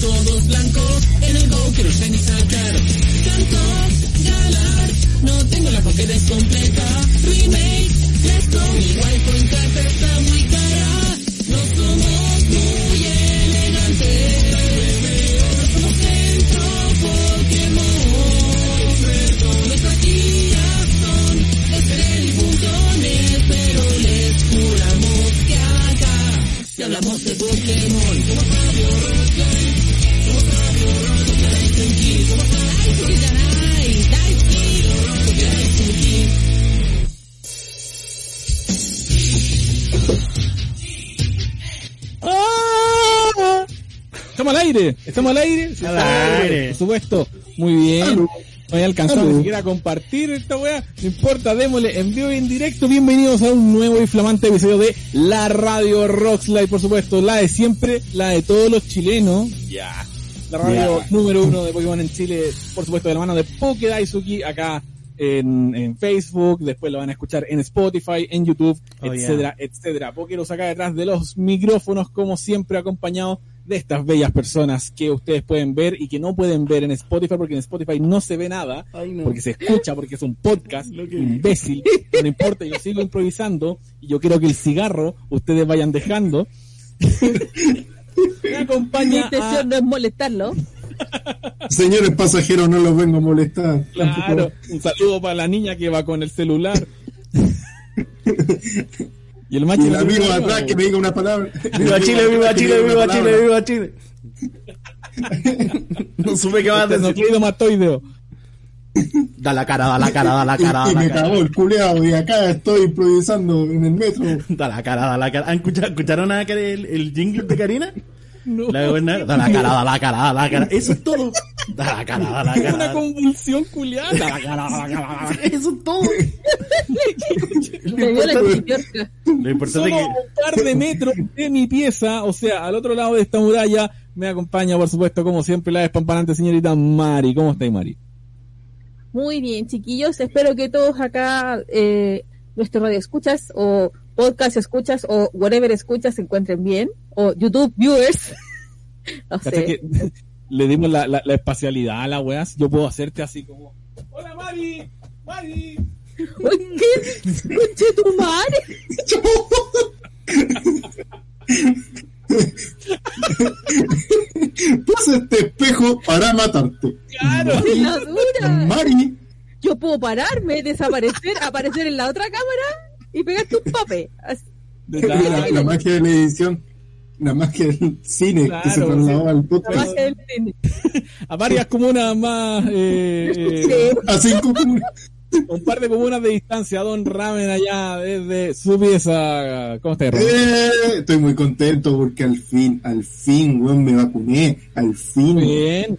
todos blancos. En el go quiero shiny sacar. Tanto galar, no tengo la pokédex completa. Remake, let's go. Mi está muy al aire. Por supuesto, muy bien. No había alcanzado ni siquiera a compartir esta weá. No importa, démosle en vivo y en directo. Bienvenidos a un nuevo y flamante episodio de la Radio Rockslide, por supuesto. La de siempre, la de todos los chilenos. Ya. La radio número uno de Pokémon en Chile, por supuesto, de la mano de Pokedaisuki, acá en, en Facebook, después lo van a escuchar en Spotify, en YouTube, Oh, etcétera, etcétera. Pokeros acá detrás de los micrófonos, como siempre, acompañado de estas bellas personas que ustedes pueden ver y que no pueden ver en Spotify, porque en Spotify no se ve nada, Ay, no. porque se escucha, porque es un podcast, Lo que- imbécil, no importa, yo sigo improvisando y yo quiero que el cigarro ustedes vayan dejando. Me Mi acompaña a- intención no es molestarlo. Señores pasajeros, no los vengo a molestar. Claro, un saludo para la niña que va con el celular. Y el macho Y el amigo de atrás que me diga una palabra. ¡Viva Chile, viva Chile, viva Chile, viva Chile! No supe qué más Este nucleido matoideo. Da la cara, da la cara, da la cara, Y, da la me cara. cagó el culeado y acá estoy improvisando en el metro. Da la cara, da la cara. ¿Han escuchado, ¿Escucharon a el, el jingle de Karina? No. La. Da la cara, da la cara, da la cara. Eso es todo. Da la cara, da la cara. Una convulsión culiada. Da la cara, da la cara. Eso es todo. Lo importante Solo un par de metros de mi pieza, o sea, al otro lado de esta muralla, me acompaña, por supuesto, como siempre, la despampanante señorita Mari. ¿Cómo estáis, Mari? Muy bien, chiquillos. Espero que todos acá, eh, nuestro radio escuchas o podcast escuchas o whatever escuchas se encuentren bien. O YouTube viewers. No ¿Cachai sé. que le dimos la, la, la espacialidad a la weas? Yo puedo hacerte así como, hola Mari, Mari. Uy, ¿Qué? Conche tu madre. Pasa este espejo para matarte. Claro. La dura. Mari, Yo puedo pararme, desaparecer, aparecer en la otra cámara y pegarte un papel. La magia de la edición, la magia del cine que se trasladó al La podcast. magia del cine. A varias comunas más, eh, eh. A cinco comunas. un par de comunas de distancia, Don Ramen allá desde su pieza. ¿Cómo estás, Ramen? Eh, estoy muy contento porque al fin, al fin, weón, me vacuné. Al fin. Muy bien.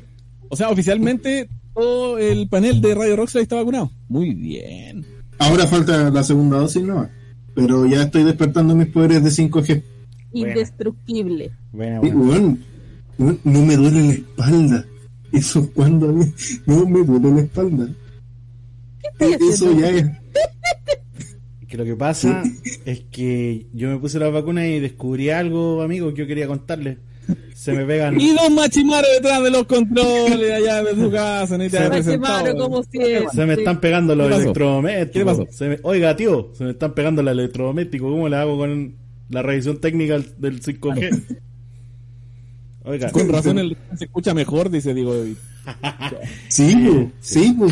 O sea, oficialmente todo el panel de Radio Rockstar está vacunado. Muy bien. Ahora falta la segunda dosis, ¿no? Pero ya estoy despertando mis poderes de 5G. Indestructible. Bueno, no me duele la espalda. Eso es cuando a mí no me duele la espalda. ¿Qué estoy Eso ya es. Que lo que pasa es que yo me puse la vacuna y descubrí algo, amigo, que yo quería contarles. Se me pegan. Y Don Machimaro detrás de los controles allá de su casa. Ni te había presentado. Machimaro, como siempre. Se me están pegando los electrodomésticos. ¿Qué pasó? Se me- Oiga, tío, se me están pegando los electrodomésticos. ¿Cómo le hago con la revisión técnica del 5G? Oiga, Con razón el se escucha mejor, dice Diego. Sí, po, sí, po.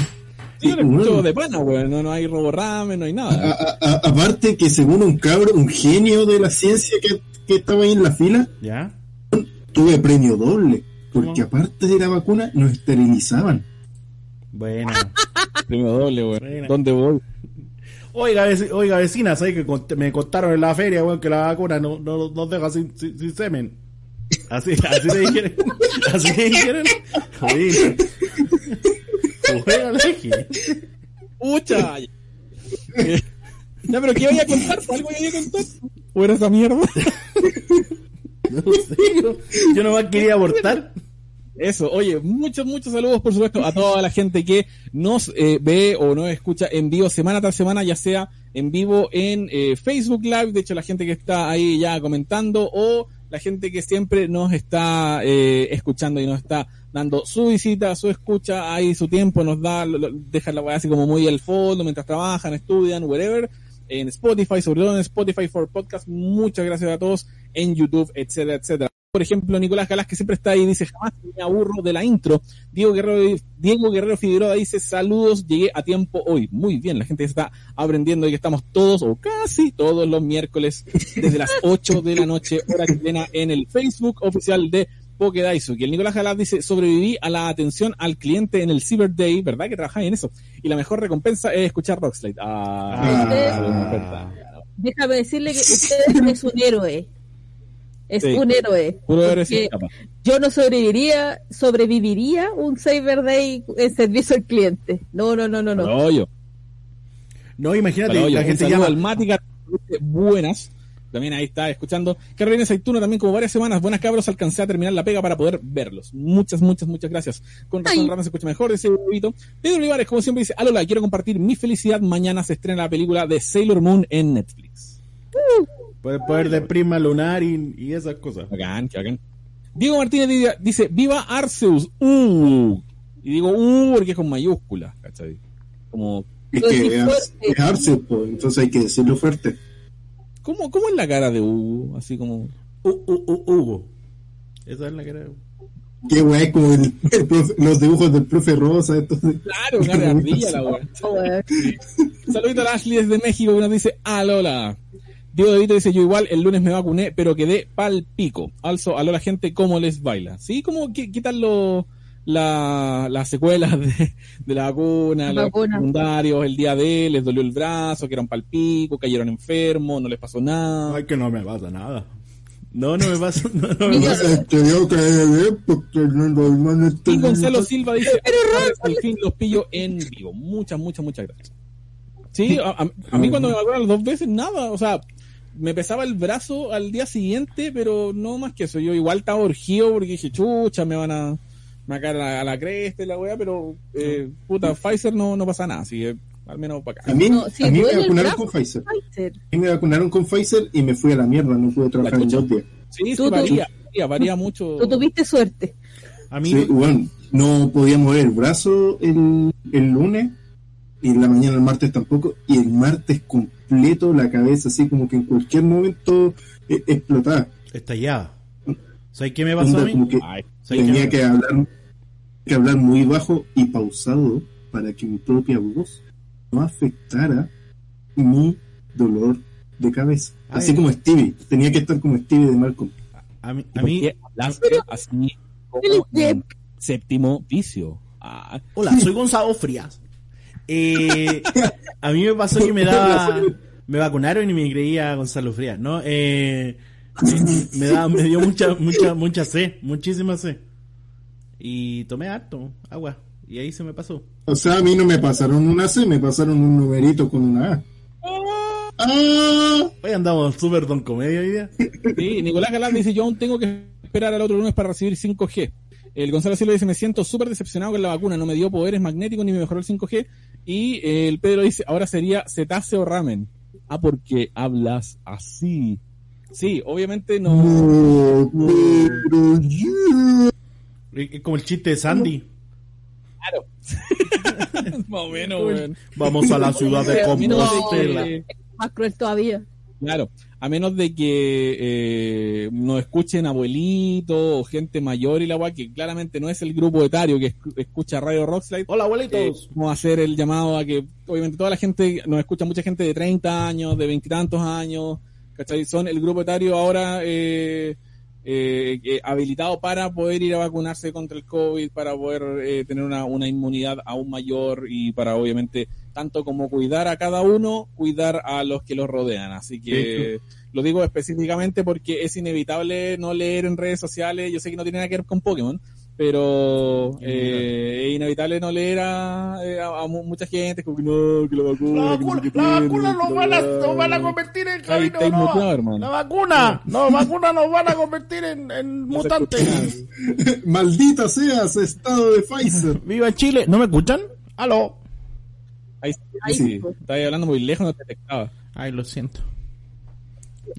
Sí, yo lo Weón. escucho de pana, weón. No, no hay roborramen, no hay nada. a- a- aparte que según un cabro, un genio de la ciencia que, que estaba ahí en la fila, ¿Ya? tuve premio doble. Porque ¿Cómo? aparte de la vacuna, nos esterilizaban. Bueno. Premio doble. Buena. ¿Dónde voy? Oiga, oiga vecina, ¿sabes que me contaron en la feria, weón, que la vacuna no, no nos deja sin, sin, sin semen? Así, así le dijeron. Así le dijeron. La gente. ¡Pucha! Ya, pero ¿qué voy a contar? ¿Algo voy a contar? ¿O era esa mierda? No sé, yo, yo nomás quería abortar. Eso, oye, muchos, muchos saludos, por supuesto, a toda la gente que nos eh, ve o nos escucha en vivo semana tras semana, ya sea en vivo en eh, Facebook Live, de hecho la gente que está ahí ya comentando, o la gente que siempre nos está eh, escuchando y nos está dando su visita, su escucha, ahí su tiempo, nos da, lo- deja la weá así como muy al fondo mientras trabajan, estudian, whatever, en Spotify, sobre todo en Spotify for Podcast. Muchas gracias a todos en YouTube, etcétera, etcétera. Por ejemplo, Nicolás Galás, que siempre está ahí, dice, jamás me aburro de la intro. Diego Guerrero, Diego Guerrero Figueroa dice, saludos, llegué a tiempo hoy. Muy bien, la gente está aprendiendo y que estamos todos, o casi todos los miércoles, desde las 8 de la noche, hora chilena, en el Facebook oficial de Pokedaisu. Y el Nicolás Galás dice, sobreviví a la atención al cliente en el Cyber Day, ¿verdad? Que trabajáis en eso. Y la mejor recompensa es escuchar Rockslide. Ah, Ah. Déjame decirle que usted es un héroe. Es Sí. un héroe. Puro héroe Porque sin capa. yo no sobreviviría, sobreviviría un Cyber Day en servicio al cliente. No, no, no, no, no. Para hoyo. No, imagínate, hoyo. la gente llama. al Mática, buenas. También ahí está escuchando. Carolina Aceituna también como varias semanas. Buenas cabros, alcancé a terminar la pega para poder verlos. Muchas, muchas, muchas gracias. Con razón. Rama se escucha mejor ese huevito. Pedro Olivares, como siempre, dice, Alola, quiero compartir mi felicidad. Mañana se estrena la película de Sailor Moon en Netflix. Puede poder de prima lunar y, y esas cosas. Bacán, qué bacán. Diego Martínez di- dice, viva Arceus. Uh. Y digo, uh, porque es con mayúsculas, ¿cachai? Como, Es que es, Arceus, pues, entonces hay que decirlo fuerte. ¿cómo, ¿cómo es la cara de U? Así como... U, U, U, Hugo. Esa es la que era. Qué weá, es como el- el profe- los dibujos del profe Rosa. Entonces, Claro, cara de ardilla la wea. Weón. Saludito a Ashley desde México que nos dice, alola. Diego De Vito dice, yo igual el lunes me vacuné, pero quedé pal pico. Also, alola gente, ¿cómo les baila? ¿Sí? ¿Cómo, qué, qué tal lo, la, las secuelas de, de la vacuna, La los vacuna. secundarios, el día de, les dolió el brazo, quedaron pal pico, cayeron enfermos, no les pasó nada? Ay, que no me pasa nada. No, no me pasa. No, no me pasa. que Y Gonzalo Silva dice, "Padres, al fin los pillo en vivo. Muchas, muchas, muchas gracias. Sí, a, a- a mí cuando me vacunaron dos veces, nada, o sea, me pesaba el brazo al día siguiente, pero no más que eso. Yo igual estaba urgido porque dije, chucha, me van a, me van a a la, cresta y la weá, pero, eh, puta, Pfizer no, no pasa nada, así que al menos para acá. A mí, No, si a mí me vacunaron con Pfizer. Pfizer. A mí me vacunaron con Pfizer y me fui a la mierda, no pude trabajar en dos días. Sí, sí, Tú- tú- varía, varía, varía mucho. Tú tuviste suerte. A mí, Sí, bueno, no podía mover el brazo el, el lunes y en la mañana el martes tampoco y el martes completo la cabeza así como que en cualquier momento eh, explotaba. estallaba. ¿Sabes qué me pasó Onda a mí? como que Ay, ¿Sabes qué tenía me- que hablar que hablar muy bajo y pausado para que mi propia voz no afectara mi dolor de cabeza. Ay. Así como Stevie, tenía que estar como Stevie de Malcolm. A mí, ¿y a mí así como séptimo vicio? Ah, Hola, soy Gonzalo Frías. Eh, a mí me pasó que me daba. Me vacunaron y me creía Gonzalo Frías, ¿no? Eh, me, me daba, me dio mucha, mucha, mucha sed, muchísima sed. Y tomé harto agua. Y ahí se me pasó. O sea, a mí no me pasaron una C, me pasaron un numerito con una A. ¡Ah! Hoy andamos súper don comedia hoy día. Sí, Nicolás Galán dice, yo aún tengo que esperar al otro lunes para recibir 5G. El Gonzalo Silva dice, me siento súper decepcionado con la vacuna, no me dio poderes magnéticos ni me mejoró el 5G. Y eh, el Pedro dice, ahora sería cetáceo ramen. Ah, porque hablas así. Sí, obviamente no. No, como el chiste de Sandy. Claro. Más o menos, weón. Vamos a la ciudad de Compostela. Más cruel todavía. Claro, a menos de que eh, nos escuchen abuelitos o gente mayor y la guay, que claramente no es el grupo etario que escu- escucha Radio Rockslide. Hola, Eh, abuelitos. vamos a hacer el llamado a que, obviamente, toda la gente, nos escucha mucha gente de 30 años, de veintitantos años, ¿cachai? Son el grupo etario ahora eh, eh, eh, habilitado para poder ir a vacunarse contra el COVID, para poder eh, tener una, una inmunidad aún mayor y para, obviamente, tanto como cuidar a cada uno, cuidar a los que los rodean. Así que lo digo específicamente porque es inevitable no leer en redes sociales. Yo sé que no tiene nada que ver con Pokémon, pero eh, es inevitable no leer a, eh, a- a mu- mucha gente como que no, que la vacuna, La que no vacuna, qué la vacuna nos van a, nos van a convertir en camino, no. La vacuna, no, vacuna nos van a convertir en, No mutantes. Maldita seas, estado de Pfizer. Viva Chile, ¿no me escuchan? Aló. Ahí, Ahí sí, sí. estáis hablando muy lejos, no te detectaba. Ay, lo siento.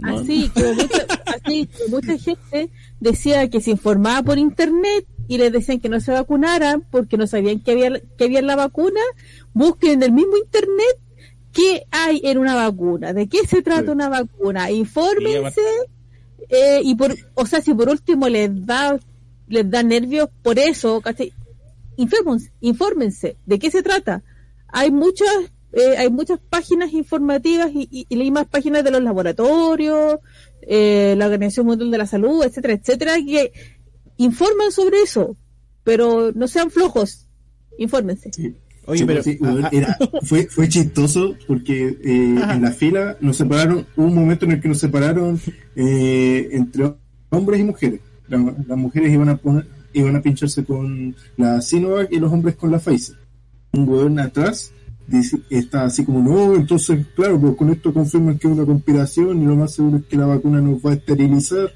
así, que mucha, así que mucha gente decía que se informaba por internet y les decían que no se vacunaran porque no sabían que había, que había la vacuna, busquen en el mismo internet qué hay en una vacuna, de qué se trata Sí. una vacuna, infórmense, eh, y por, o sea, si por último les da, les da nervios por eso, ¿cachai? Infórmense, infórmense, de qué se trata. Hay muchas, eh, hay muchas páginas informativas y, y, y leí más páginas de los laboratorios, eh, la Organización Mundial de la Salud, etcétera, etcétera, que informan sobre eso, pero no sean flojos, infórmense. Oye, Sí, pero sí, ah, era, fue, fue chistoso porque eh, en la fila nos separaron, hubo un momento en el que nos separaron eh, entre hombres y mujeres. La- las mujeres iban a poner, iban a pincharse con la Sinovac y los hombres con la Pfizer. Un weón atrás dice, está así como, no, entonces, claro, pues con esto confirman que es una conspiración y lo más seguro es que la vacuna nos va a esterilizar.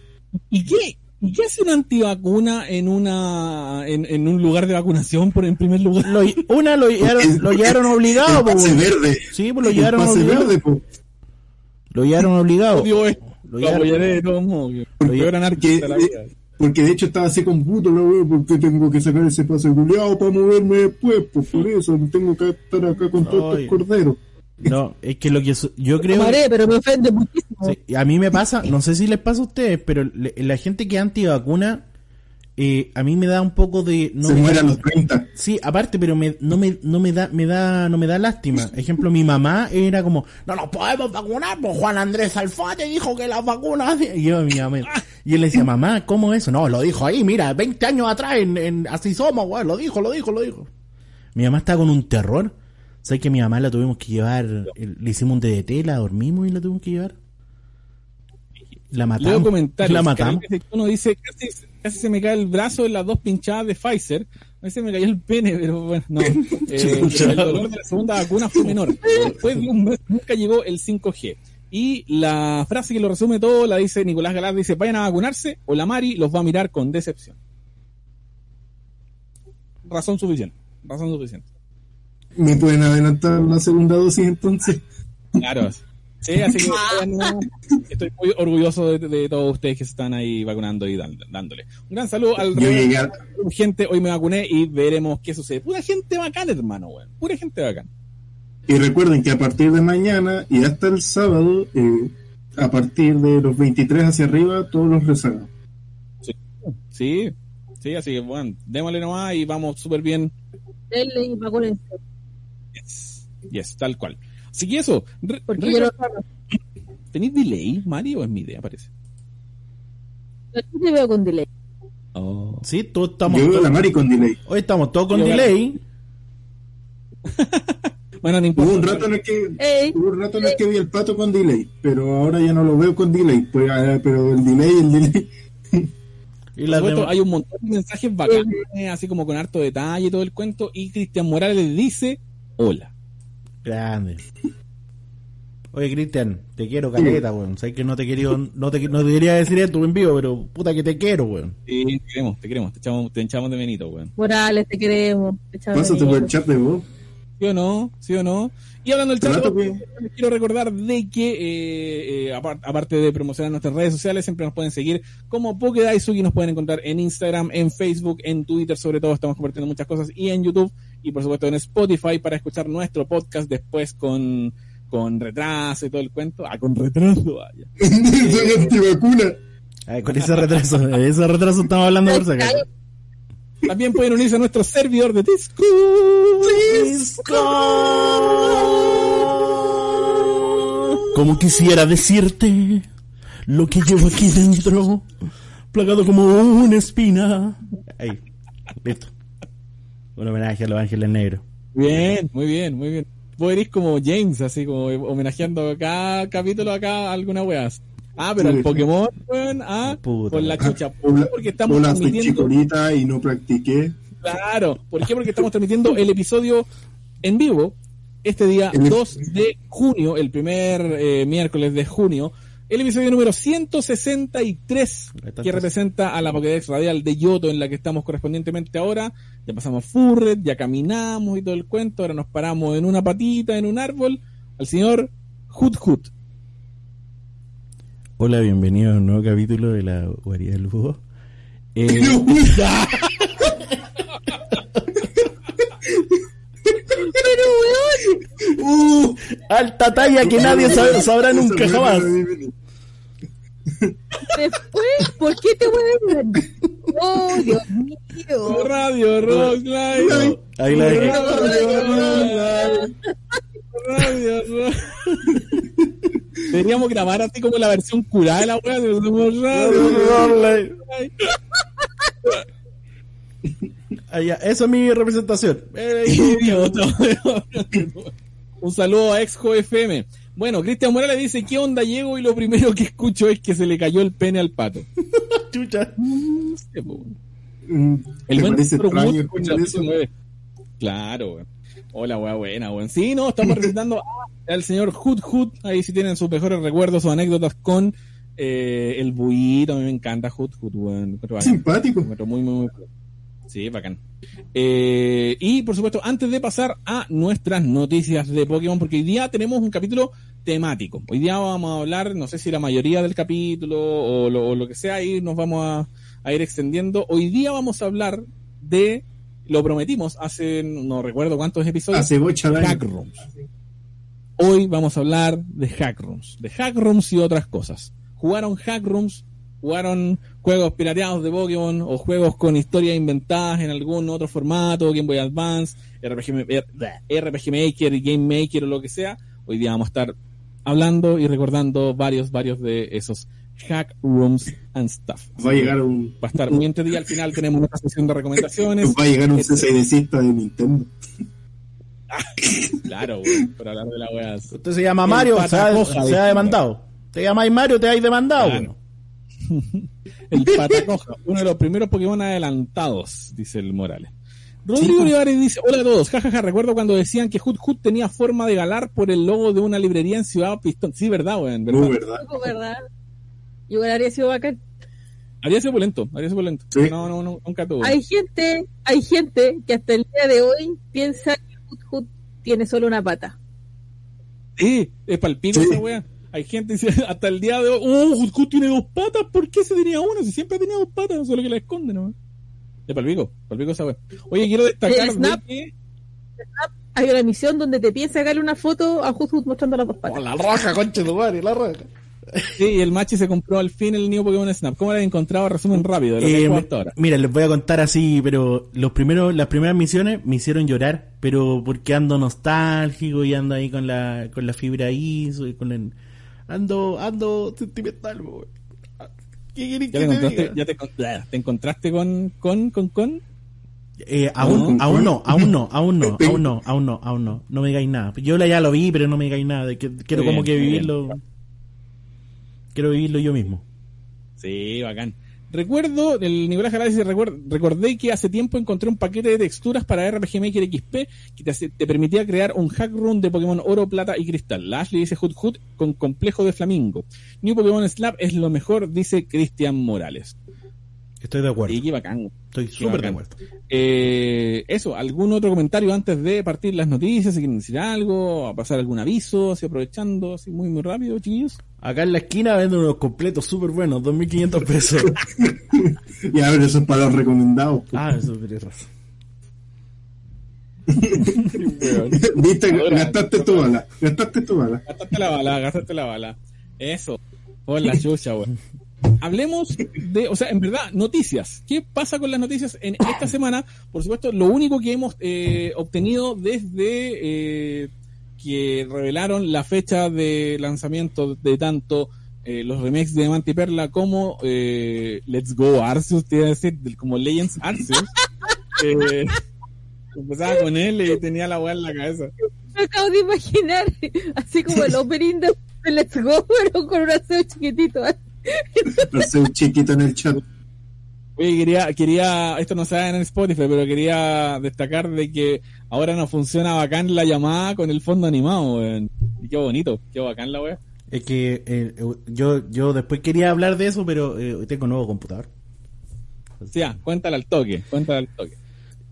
¿Y qué? ¿Y qué hace una antivacuna en una en, en un lugar de vacunación por en primer lugar? lo- una lo llevaron, lo llevaron obligado, el po, verde. Sí, pues lo llevaron pase obligado. verde, po. Lo llevaron obligado. Lo llevaron- de Porque- de porque- de hecho estaba así con puto, la porque tengo que sacar ese pase culiado para moverme después, pues por eso tengo que estar acá con todos estos corderos. No, es que lo que su- yo creo pero me ofende muchísimo. Sí, a mí me pasa, no sé si les pasa a ustedes, pero le- la gente que es antivacuna, eh, a mí me da un poco de... No Se me muere da- a los 30. Sí, aparte, pero me, no me, no me da, me da, no me da lástima. Ejemplo, mi mamá era como, no nos podemos vacunar, pues Juan Andrés Alfate dijo que las vacunas, y yo, mi mamá, y él le decía, mamá, ¿cómo eso? No, lo dijo ahí, mira, 20 años atrás, en, en Así Somos, weón, lo dijo, lo dijo, lo dijo. Mi mamá estaba con un terror. ¿Sabes que mi mamá la tuvimos que llevar, le hicimos un DDT, la dormimos y la tuvimos que llevar? La matamos. La matamos. Uno dice, casi, casi se me cae el brazo en las dos pinchadas de Pfizer. A veces me cayó el pene, pero bueno, no. Eh, el dolor de la segunda vacuna fue menor. Después de un mes nunca llegó el 5G. Y la frase que lo resume todo la dice Nicolás Galaz, dice, vayan a vacunarse o la Mari los va a mirar con decepción. Razón suficiente. Razón suficiente. ¿Me pueden adelantar la segunda dosis entonces? Claro. Sí, así que bueno, estoy muy orgulloso de, de todos ustedes que se están ahí vacunando y dan- dándole. Un gran saludo al Yo llegué a- gente, hoy me vacuné y veremos qué sucede. Pura gente bacana, hermano, weón. Pura gente bacana. Y recuerden que a partir de mañana y hasta el sábado, eh, a partir de los 23 hacia arriba, todos los rezagados. Sí, sí, así que bueno, démosle nomás y vamos súper bien. Denle y vacúnense. Yes, yes, tal cual. Así que eso, re- Porque re- yo lo ¿tenéis delay, Mario, o es mi idea, parece? yo te veo con delay. Oh. Sí, todos estamos, Yo veo a todos- la Mari con delay. hoy estamos todos con Yo- delay. Bueno, no Hubo importa. un rato en el que Ey, hubo un rato en el que vi el pato con delay, pero ahora ya no lo veo con delay. Pues, ah, pero el delay, el delay. Y supuesto, demás- hay un montón de mensajes bacanes, así como con harto detalle y todo el cuento. Y Cristian Morales dice: Hola. Grande. Oye, Cristian, te quiero caleta, weón. Sabes que no te quería, no te, no te quería decir esto en vivo, pero puta que te quiero, weón. Sí, te queremos, te queremos, te echamos, te echamos de Benito, weón. Morales, te queremos. Te echamos de Pásate por el chat de voz. ¿Sí o no? ¿Sí o no? Y hablando del chat, les quiero recordar de que, eh, eh, apar- aparte de promocionar nuestras redes sociales, siempre nos pueden seguir como Pokedaisuki, nos pueden encontrar en Instagram, en Facebook, en Twitter, sobre todo estamos compartiendo muchas cosas, y en YouTube, y por supuesto en Spotify para escuchar nuestro podcast después con, con retraso y todo el cuento. Ah, con retraso, vaya. Antivacuna. Ay, con ese retraso, de ese retraso estamos hablando por si acaso. También pueden unirse a nuestro servidor de Discord. Como quisiera decirte lo que llevo aquí dentro, plagado como una espina. Ahí, listo. Un homenaje a los ángeles negros. Bien, muy bien, muy bien. Vos eres como James, así como homenajeando cada capítulo acá a alguna wea. Ah, pero Sí. el Pokémon, weón, ah, Puta con la chucha. ¿Por qué? Porque estamos Hola, transmitiendo. y no practiqué. Claro, ¿por qué? Porque estamos transmitiendo el episodio en vivo este día El- 2 de junio, el primer eh, miércoles de junio. El episodio número 163 Ahí está, que representa a la Pokédex radial de Yoto en la que estamos correspondientemente ahora. Ya pasamos Furret, ya caminamos y todo el cuento. Ahora nos paramos en una patita, en un árbol, al señor Hut Hut. Hola, bienvenido a un nuevo capítulo de la guarida del búho. Eh, Pero weón, Uh, alta talla que nadie sabe- sabrá nunca jamás. después, ¿por qué te weón? Oh, Dios mío. Radio Rock Live. Ahí la dejé. Radio Rock Live. Radio Rock. Deberíamos grabar así como la versión curada de la wea. Radio Ah, ya, Esa es mi representación. Eh. Un saludo a Exjo FM. Bueno, Cristian Morales dice, ¿qué onda llego? Y lo primero que escucho es que se le cayó el pene al pato. Chucha. No sé, mm, El ¿Te buen extraño Wood con la escuchar eso? PC9. Claro, weón. Hola, weá, buena, weón. Sí, no, estamos representando al señor Hood Hood. Ahí sí tienen sus mejores recuerdos o anécdotas con eh, el buito. A mí me encanta Hood Hood, weón. Simpático. Encuentro muy, muy, muy. Sí, bacán. Eh, y por supuesto, antes de pasar a nuestras noticias de Pokémon, porque hoy día tenemos un capítulo temático. Hoy día vamos a hablar, no sé si la mayoría del capítulo o lo, o lo que sea, y nos vamos a, a ir extendiendo. Hoy día vamos a hablar de, lo prometimos hace, no recuerdo cuántos episodios, Hace hack rooms. Hoy vamos a hablar de hack rooms, de hack rooms y otras cosas. ¿Jugaron hack rooms? ¿Jugaron juegos pirateados de Pokémon o juegos con historias inventadas en algún otro formato, Game Boy Advance, RPG, eh, RPG Maker, Game Maker o lo que sea? Hoy día vamos a estar hablando y recordando varios, varios de esos hack rooms and stuff. Va a llegar un, Va a estar muy entretenido. Al final tenemos una sesión de recomendaciones. va a llegar un Este- CCDcista de Nintendo. Claro, güey, por hablar de la wea. Usted se llama Mario, se ha, demandado. Te llamáis Mario, te habéis demandado. El patacoja, uno de los primeros Pokémon adelantados, dice el Morales. Rodrigo Sí. Olivares dice, hola a todos, jajaja, recuerdo cuando decían que Hood Hood tenía forma de galar por el logo de una librería en Ciudad Pistón. Sí, verdad, weón, verdad. Muy verdad. ¿verdad? Igual habría sido bacán. Habría sido polento, habría sido polento. Sí. No, no, no, nunca tuvo. Hay gente, hay gente que hasta el día de hoy piensa que Hood Hood tiene solo una pata. Sí, es palpico Sí. esa wea. Hay gente que dice, hasta el día de hoy, oh, Hood tiene dos patas, ¿por qué se tenía una? Si siempre tenía dos patas, solo que la esconde, ¿no? Es palpico, palpico esa wea. Oye, quiero destacar El Snap. de que Hay una misión donde te piensa sacarle una foto a Hood mostrando las dos patas. Oh, la raja, conche tu madre, la raja. Sí, el Machi se compró al fin el New Pokémon Snap. ¿Cómo lo has encontrado? Resumen rápido de lo que Eh, hasta ahora. mira, les voy a contar así, pero los primeros, las primeras misiones me hicieron llorar, pero porque ando nostálgico y ando ahí con la, con la fibra ISO y con el, ando, ando sentimental, weón. ¿Qué querés ¿Ya que te encontraste, diga? ya te, con- te encontraste con, con, con, con? Eh, aún, No, aún no. no, aún no, aún no, aún no, aún no, aún no, no me digáis nada. Yo la- ya lo vi, pero no me digáis nada. de que- quiero como que vivirlo, quiero vivirlo yo mismo. Sí, bacán. Recuerdo, el Nicolás Jara dice, recordé que hace tiempo encontré un paquete de texturas para RPG Maker XP que te, permitía crear un hack room de Pokémon Oro, Plata y Cristal. La Ashley dice Hood Hood con complejo de flamingo. New Pokémon Slap es lo mejor, dice Cristian Morales. Estoy de acuerdo, Y qué bacán. estoy súper de acuerdo. Eh, eso, ¿algún otro comentario antes de partir las noticias? Si quieren decir algo, a pasar algún aviso, así aprovechando, así muy, muy rápido, chiquillos. Acá en la esquina venden unos completos súper buenos, 2.500 pesos. Ya, pero eso es para los recomendados. pues. ah, eso tienes razón. Viste, gastaste tu bala. Gastaste tu bala. Gastaste la bala, gastaste la bala. Eso. Por la chucha, weón. Hablemos de, o sea, en verdad, noticias. ¿Qué pasa con las noticias en esta semana? Por supuesto, lo único que hemos eh, obtenido desde eh, que revelaron la fecha de lanzamiento de tanto eh, los remakes de Diamante y Perla como eh, Let's Go Arceus, te iba a decir, como Legends Arceus. eh, empezaba con él y tenía la weá en la cabeza. Me acabo de imaginar, así como el opening de Let's Go, pero con un aseo chiquitito. un chiquito en el chat. Oye, quería, quería, esto no se da en Spotify, pero quería destacar de que ahora no funciona bacán la llamada con el fondo animado, weón. Y qué bonito, qué bacán la wea. Es que eh, eh, yo, yo después quería hablar de eso, pero eh, tengo nuevo computador. O sea, cuéntala al toque, cuéntala al toque.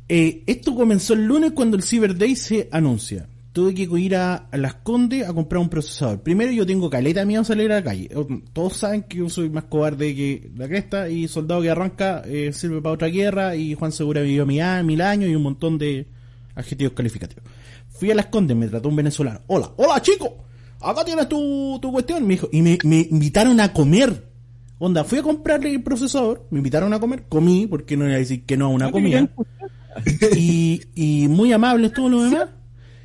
Eh, esto comenzó el lunes cuando el Cyber Day se anuncia. Tuve que ir a, a Las Condes a comprar un procesador. Primero yo tengo caleta miedo a salir a la calle. Todos saben que yo soy más cobarde que la cresta y soldado que arranca eh, sirve para otra guerra y Juan Segura vivió mil, mil años y un montón de adjetivos calificativos. Fui a Las Condes, me trató un venezolano. Hola, hola chico, acá tienes tu, tu cuestión, me dijo. Y me, me invitaron a comer. Onda, fui a comprarle el procesador, me invitaron a comer, comí, porque no iba a decir que no a una comida. Y, y muy amable todo lo demás.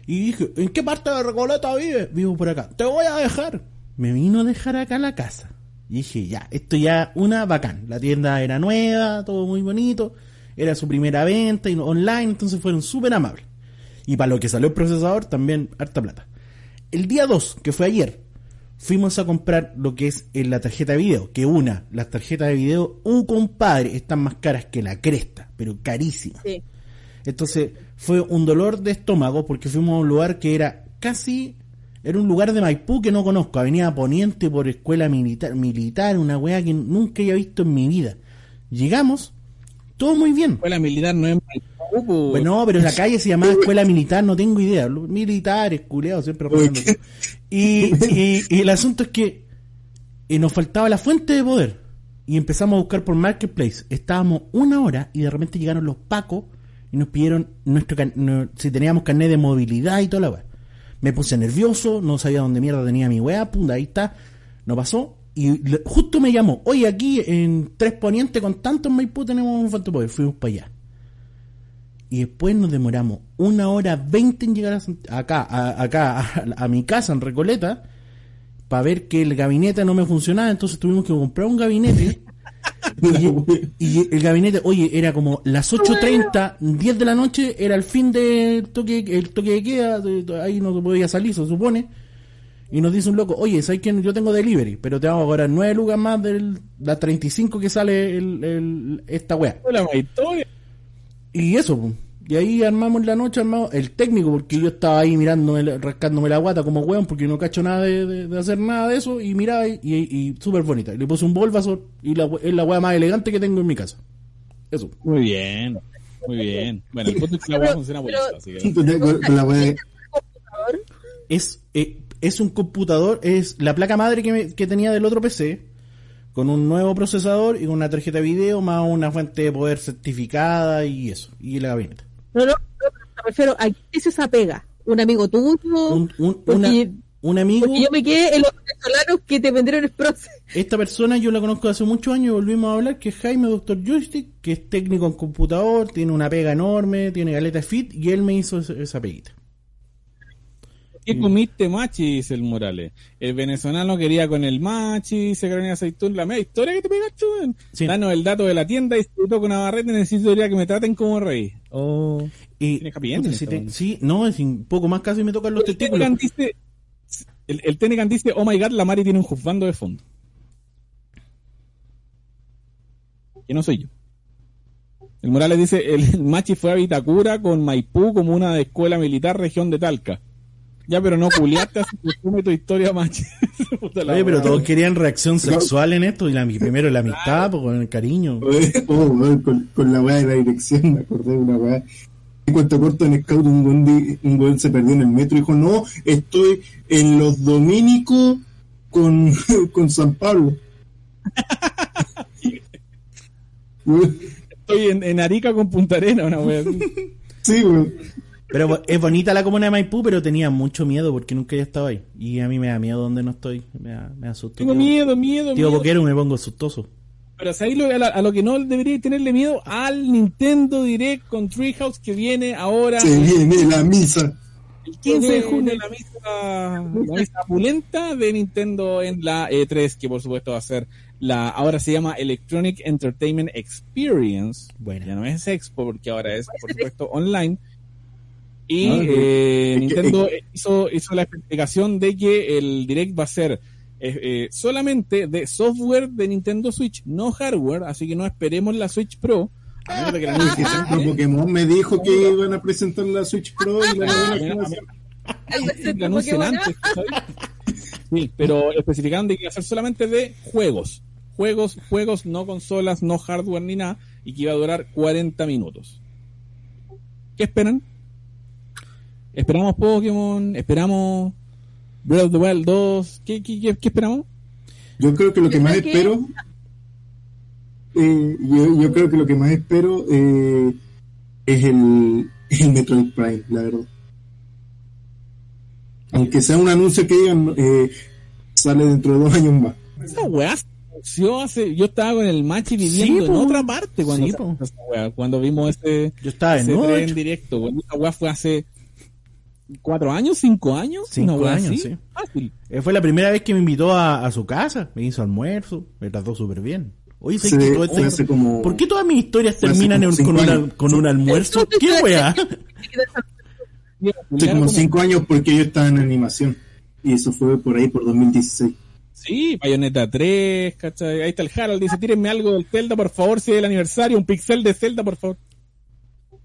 Y dije, ¿en qué parte de Recoleta vives? Vivo por acá. Te voy a dejar. Me vino a dejar acá la casa. Y dije, ya, esto ya una bacán. La tienda era nueva, todo muy bonito. Era su primera venta y online, entonces fueron súper amables. Y para lo que salió el procesador, también harta plata. El día 2, que fue ayer, fuimos a comprar lo que es eh, la tarjeta de video. Que una, las tarjetas de video, un compadre, están más caras que la cresta, pero carísimas. Sí. Entonces fue un dolor de estómago porque fuimos a un lugar que era casi, era un lugar de Maipú que no conozco, Avenida Poniente por escuela militar, militar, una weá que nunca había visto en mi vida. Llegamos, todo muy bien. Escuela militar no es Maipú, po. Bueno, pero la calle se llamaba escuela militar, no tengo idea. Militares, culeados, siempre. Y, y, y el asunto es que eh, nos faltaba la fuente de poder. Y empezamos a buscar por Marketplace. Estábamos una hora y de repente llegaron los pacos y nos pidieron nuestro no- si teníamos carnet de movilidad y toda la weá. Me puse nervioso, no sabía dónde mierda tenía mi weá, punta, ahí está. No pasó. Y le- justo me llamó, oye, aquí en Tres Poniente con tantos Maipú tenemos un poder. Fuimos para allá y después nos demoramos una hora veinte en llegar a acá, a, acá a, a mi casa en Recoleta, para ver que el gabinete no me funcionaba, entonces tuvimos que comprar un gabinete. y, y el gabinete, oye, era como las 8.30, 10 de la noche, era el fin del toque, el toque de queda, ahí no se podía salir, se supone. Y nos dice un loco, oye, ¿sabes quién? Yo tengo delivery, pero te vamos a cobrar 9 lucas más de las 35 que sale el, el- esta wea. Escuela Maitoria. Y eso, po. Y ahí armamos la noche, armamos el técnico, porque yo estaba ahí mirándome, rascándome la guata como weón, porque no cacho nada de, de- de hacer nada de eso, y miraba y, y, y súper bonita. Y le puse un Bulbasaur y la, es la weá más elegante que tengo en mi casa. Eso. Muy bien, muy bien. Bueno, el punto es que la weá funciona por eso, así que... Es, eh, es un computador, es la placa madre que, me- que tenía del otro PC, con un nuevo procesador y con una tarjeta de video, más una fuente de poder certificada y eso, y la gabinete. No, no, no, me refiero a quién es esa pega. ¿Un amigo tuyo? Un, un, una- un amigo... Porque yo me quedé en los venezolanos que te vendieron el proceso. Esta persona yo la conozco hace muchos años y volvimos a hablar, que es Jaime Doctor Joystick, que es técnico en computador, tiene una pega enorme, tiene galeta fit, y él me hizo esa peguita. ¿Qué comiste machi? Dice el Morales. El venezolano quería con el machi, se creía aceitún. La media historia que te pegaste, weón. Sí. Danos el dato de la tienda y si te toco una barreta necesito que me traten como rey. Oh. Ending puta, si te- sí, no, es un poco más casi me tocan los El testículos. Tenecan dice, el, el Tenecan dice, oh my god, la Mari tiene un juzgando de fondo. Que no soy yo. El Morales dice, el Machi fue a Vitacura con Maipú como una de escuela militar región de Talca. Ya, pero no culiaste así tu historia, la Oye, pero weá. todos querían reacción sexual en esto, y la, primero la amistad, pues, con el cariño. Oh, con, con la weá de la dirección, me acordé de una weá. En cuanto corto en Scout, un weón, di- un weón se perdió en el metro y dijo, no, estoy en los dominicos con, con San Pablo. Estoy en, en Arica con Punta Arena, una wea. así. sí, weón. Pero es bonita la comuna de Maipú, pero tenía mucho miedo porque nunca había estado ahí. Y a mí me da miedo donde no estoy, me da, me da susto. Tengo tío. miedo, miedo, Tío miedo. Boquero me pongo sustoso. Pero ¿sabéis lo, a, la- a lo que no debería tenerle miedo? Al Nintendo Direct con Treehouse que viene ahora Se viene la misa. el 15 de junio la misa, la misa opulenta de Nintendo en la E3, que por supuesto va a ser la, ahora se llama Electronic Entertainment Experience. Bueno. Ya no es Expo porque ahora es por supuesto online. Y Ah, eh, es que- Nintendo hizo, hizo la explicación de que el Direct va a ser eh, eh, solamente de software de Nintendo Switch, no hardware, así que no esperemos la Switch Pro. a menos de que la. Pokémon me dijo que iban a presentar la Switch Pro y la Ah, anuncien antes, ¿sabes? Sí, pero especificaron de que iba a ser solamente de juegos. Juegos, juegos, no consolas, no hardware ni nada, y que iba a durar 40 minutos. ¿Qué esperan? Esperamos Pokémon, esperamos Breath of the Wild 2. ¿Qué, qué, qué, qué esperamos? Yo creo que lo que Yo más que- espero. eh, yo, yo creo que lo que más espero eh, es el, el Metroid Prime, la verdad. Aunque sea un anuncio que digan, eh, sale dentro de dos años más. Esa weá anunció hace. Yo estaba con el Machi viviendo Sí, en otra parte cuando, Sí, se po. anunció esa weá, cuando vimos ese, Yo estaba en ese tren directo. Esa weá fue hace cuatro años, cinco años. Cinco años, así. sí. Fácil. Eh, fue la primera vez que me invitó a, a su casa, me hizo almuerzo, me trató súper bien. Oye, ¿sabes Sí, que todo hace como- ¿por qué todas mis historias terminan en- con, una- con un almuerzo? ¿Qué weá? Hace como cinco años porque yo estaba en animación. Y eso fue por ahí, por 2016. Sí, Bayonetta 3, ¿cachai? Ahí está el Harold, dice, tírenme algo del Zelda, por favor, si es el aniversario, un pixel de Zelda, por favor.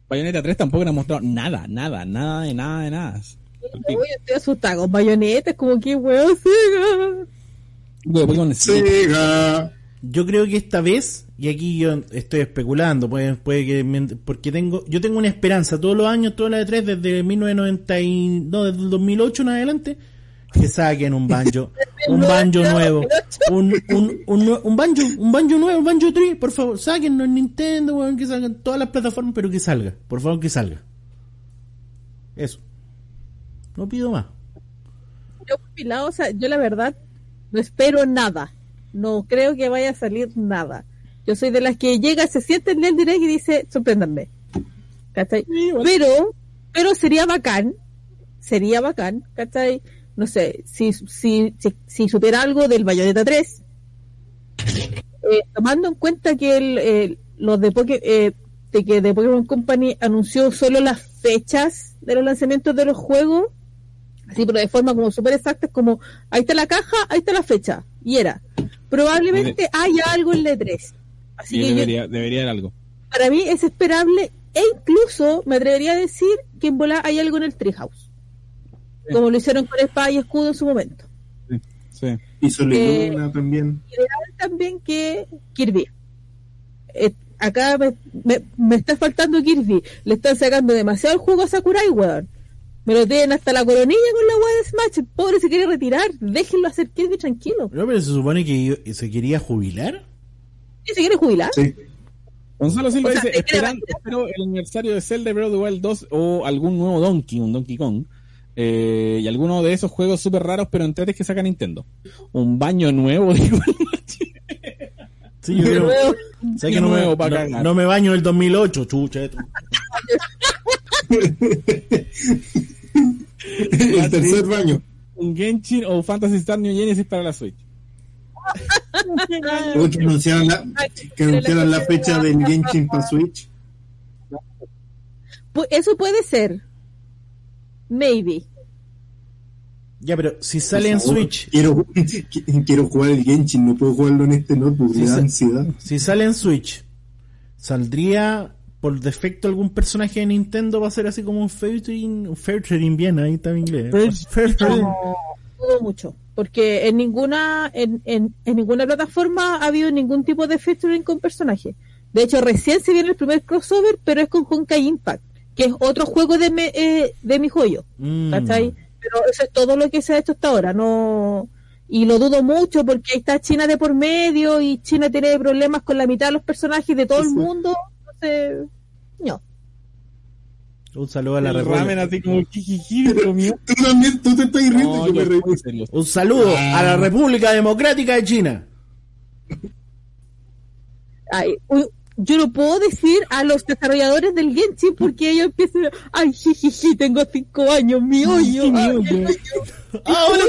Bayonetta 3 tampoco nos ha mostrado nada, nada, nada de nada de nada. Uy, estoy asustada con bayonetas, como que weón, Snap. Sega. Yo creo que esta vez, y aquí yo estoy especulando, puede, puede que me- porque tengo, yo tengo una esperanza todos los años, todas las de tres, desde 1990 y, no, desde el 2008 en adelante, que saquen un banjo, un banjo nuevo, un, un, un, un banjo, un banjo nuevo, un banjo 3, por favor, sáquenlo en Nintendo, weón, que salgan todas las plataformas, pero que salga, por favor que salga. Eso. No pido más. Yo por mi lado, o sea, yo la verdad no espero nada. No creo que vaya a salir nada. Yo soy de las que llega, se siente en el direct y dice, sorpréndanme. ¿Cachai? Pero, pero sería bacán, sería bacán, ¿cachai? No sé, si, si, si, si supiera algo del Bayonetta 3, eh, tomando en cuenta que el, el- los de, Poké- eh, de que de Pokémon Company anunció solo las fechas de los lanzamientos de los juegos, así pero de forma como súper exacta, es como, ahí está la caja, ahí está la fecha, y era, probablemente haya algo en la E3. Así Sí, que yo- debería, debería haber algo. para mí es esperable e incluso me atrevería a decir que en volar hay algo en el Treehouse. Sí. Como lo hicieron con espada y escudo en su momento. Sí. Y Solid Eh, Luna también. Ideal también que Kirby. Eh, acá me, me, me está faltando Kirby. Le están sacando demasiado el juego a Sakurai, weón. Me lo tienen hasta la coronilla con la weá de Smash. El pobre se quiere retirar. Déjenlo hacer Kirby tranquilo. No, pero se supone que yo- se quería jubilar. ¿Y se quiere jubilar? Sí. Gonzalo Silva O sea, dice, esperando, espero el aniversario de Zelda Breath of the Wild 2 o algún nuevo Donkey, un Donkey Kong. Eh, y alguno de esos juegos súper raros, pero entretes que saca Nintendo. Un baño nuevo, digo. Sí, yo creo. Nuevo. ¿Sabes que no, me, nuevo pa' no- no me baño el 2008, chucha. esto. El tercer baño. un Genshin o Fantasy Star New Genesis para la Switch. Que anunciaron la, que anunciaron la fecha del Genshin para Switch. Eso puede ser. Maybe. Ya, pero si sale en Switch, Quiero, quiero jugar el Genshin, no puedo jugarlo en este notebook, Sí, me da ansiedad. si sale en Switch, ¿saldría por defecto algún personaje de Nintendo va a ser así como un featuring, un featuring bien, ahí está en inglés. Featuring. dudo mucho porque en ninguna en, en, en ninguna plataforma ha habido ningún tipo de featuring con personaje de hecho recién se viene el primer crossover pero es con Honkai Impact que es otro juego de, me- eh, de mi joyo Mm. ¿cachai? pero eso es todo lo que se ha hecho hasta ahora no y lo dudo mucho porque ahí está China de por medio y China tiene problemas con la mitad de los personajes de todo el Sí. mundo entonces no Un saludo a la República. ramen así como. Tú también, tú te estás riendo, No, yo me yo serio. Un saludo a la República Democrática de China. Ay, yo no puedo decir a los desarrolladores del Genshin porque ellos empiezan, ay, jijiji, tengo cinco años, mi hoyo. Sí, mi ay, hoyo. hoyo". Ahora.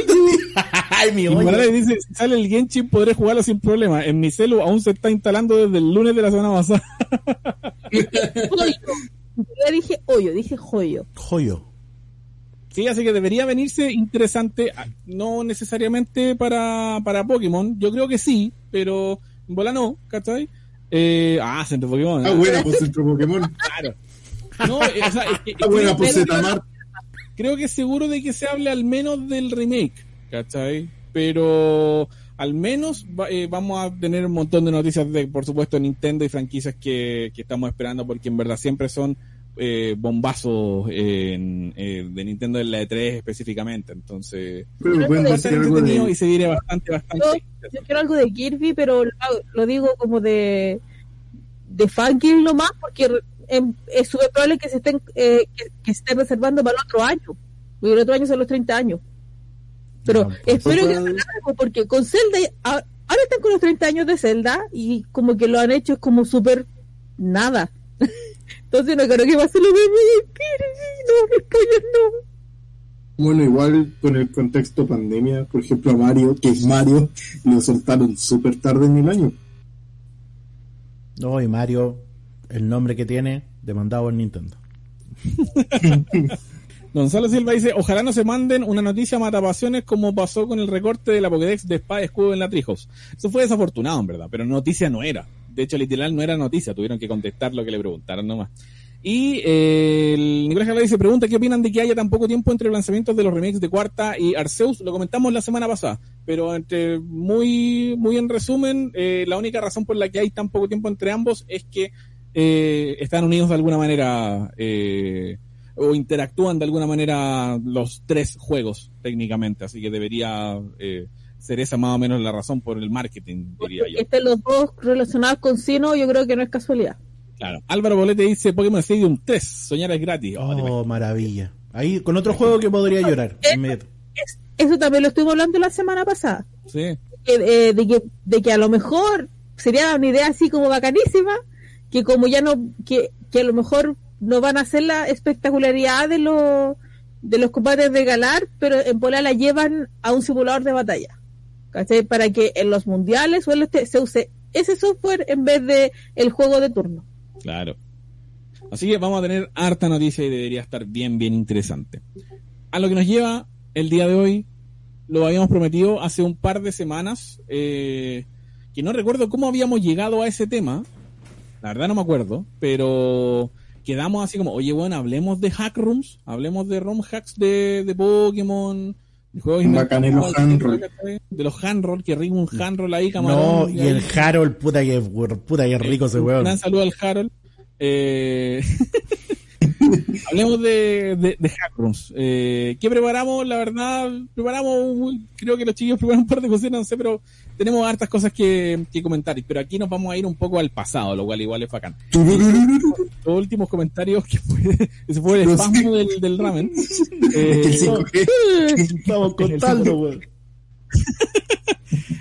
Ay, mi Y oye. Morales dice, si sale el Genshin podré jugarlo sin problema. En mi celu aún se está instalando desde el lunes de la semana pasada. Hoyo. Yo dije hoyo, dije joyo. Joyo. Sí, así que debería venirse interesante, ah, no necesariamente para, para Pokémon, yo creo que sí, pero en bola no, ¿cachai? Eh, ah, Centro Pokémon. Ah, buena, pues Centro Pokémon. Claro. No, o sea, es que- Ah, buena, creo, pues creo- Zetamar. creo que seguro de que se hable al menos del remake, ¿cachai? Pero al menos eh, vamos a tener un montón de noticias de, por supuesto, Nintendo y franquicias que, que estamos esperando porque en verdad siempre son eh, bombazos en, eh, de Nintendo en la E3 específicamente. Entonces, Pero entretenido de, y se diré bastante, bastante. Yo, yo quiero algo de Kirby, pero lo, lo digo como de de fangirl nomás, porque em, es súper probable que se estén eh, que, que se estén reservando para el otro año. Porque el otro año son los 30 años. Pero Ah, pues, espero que algo, porque con Zelda, ahora están con los 30 años de Zelda y como que lo han hecho es como súper nada. Entonces no creo que va a ser lo mismo. No, spoiler, no. bueno, igual con el contexto pandemia, por ejemplo, a Mario, que es Mario, lo soltaron súper tarde en el año. No, y Mario, el nombre que tiene, demandado por Nintendo. Gonzalo Silva dice, ojalá no se manden una noticia matapasiones como pasó con el recorte de la Pokédex de Espada y Escudo en la Treehouse. Eso fue desafortunado, en verdad, pero noticia no era. De hecho, literal no era noticia, tuvieron que contestar lo que le preguntaron nomás. Y eh, el Nicolás dice, pregunta, ¿qué opinan de que haya tan poco tiempo entre los lanzamientos de los remakes de Cuarta y Arceus? Lo comentamos la semana pasada, pero entre muy, muy en resumen, eh, la única razón por la que hay tan poco tiempo entre ambos es que eh, están unidos de alguna manera eh, o interactúan de alguna manera los tres juegos técnicamente, así que debería eh, ser esa más o menos la razón por el marketing, diría Porque yo. estén los dos relacionados con Sino, yo creo que no es casualidad. Claro. Álvaro Bolete dice Pokémon Stadium 3, soñar es gratis. Oh, Oh, maravilla. Ahí, con otro juego que podría llorar. inmediato. Es- eso también lo estuvimos hablando la semana pasada. Sí, que, eh, de, que, de que a lo mejor sería una idea así como bacanísima, que como ya no, que, que a lo mejor no van a hacer la espectacularidad de los de los combates de Galar, pero en Pola la llevan a un simulador de batalla. Para que en los mundiales o se use ese software en vez de el juego de turno. claro. Así que vamos a tener harta noticia y debería estar bien, bien interesante. A lo que nos lleva el día de hoy, lo habíamos prometido hace un par de semanas, eh, que no recuerdo cómo habíamos llegado a ese tema, la verdad no me acuerdo, pero quedamos así como, oye, bueno, hablemos de hack rooms, hablemos de ROM hacks de, de Pokémon, de juegos Bacanes los handroll. de los handroll, que rico un handroll ahí, No, camarón. y el Harold, puta que, puta que rico ese Un weón. gran saludo al Harold. Eh, hablemos de, de, de Hackrooms. Eh, ¿Qué preparamos? La verdad, preparamos, un- creo que los chiquillos preparan un par de cosas, no sé, pero tenemos hartas cosas que, que comentar. Pero aquí nos vamos a ir un poco al pasado, lo cual igual es bacán. Los últimos comentarios que fue, ese fue el espasmo del, del ramen. Eh, El 5G. Estamos contando, weón.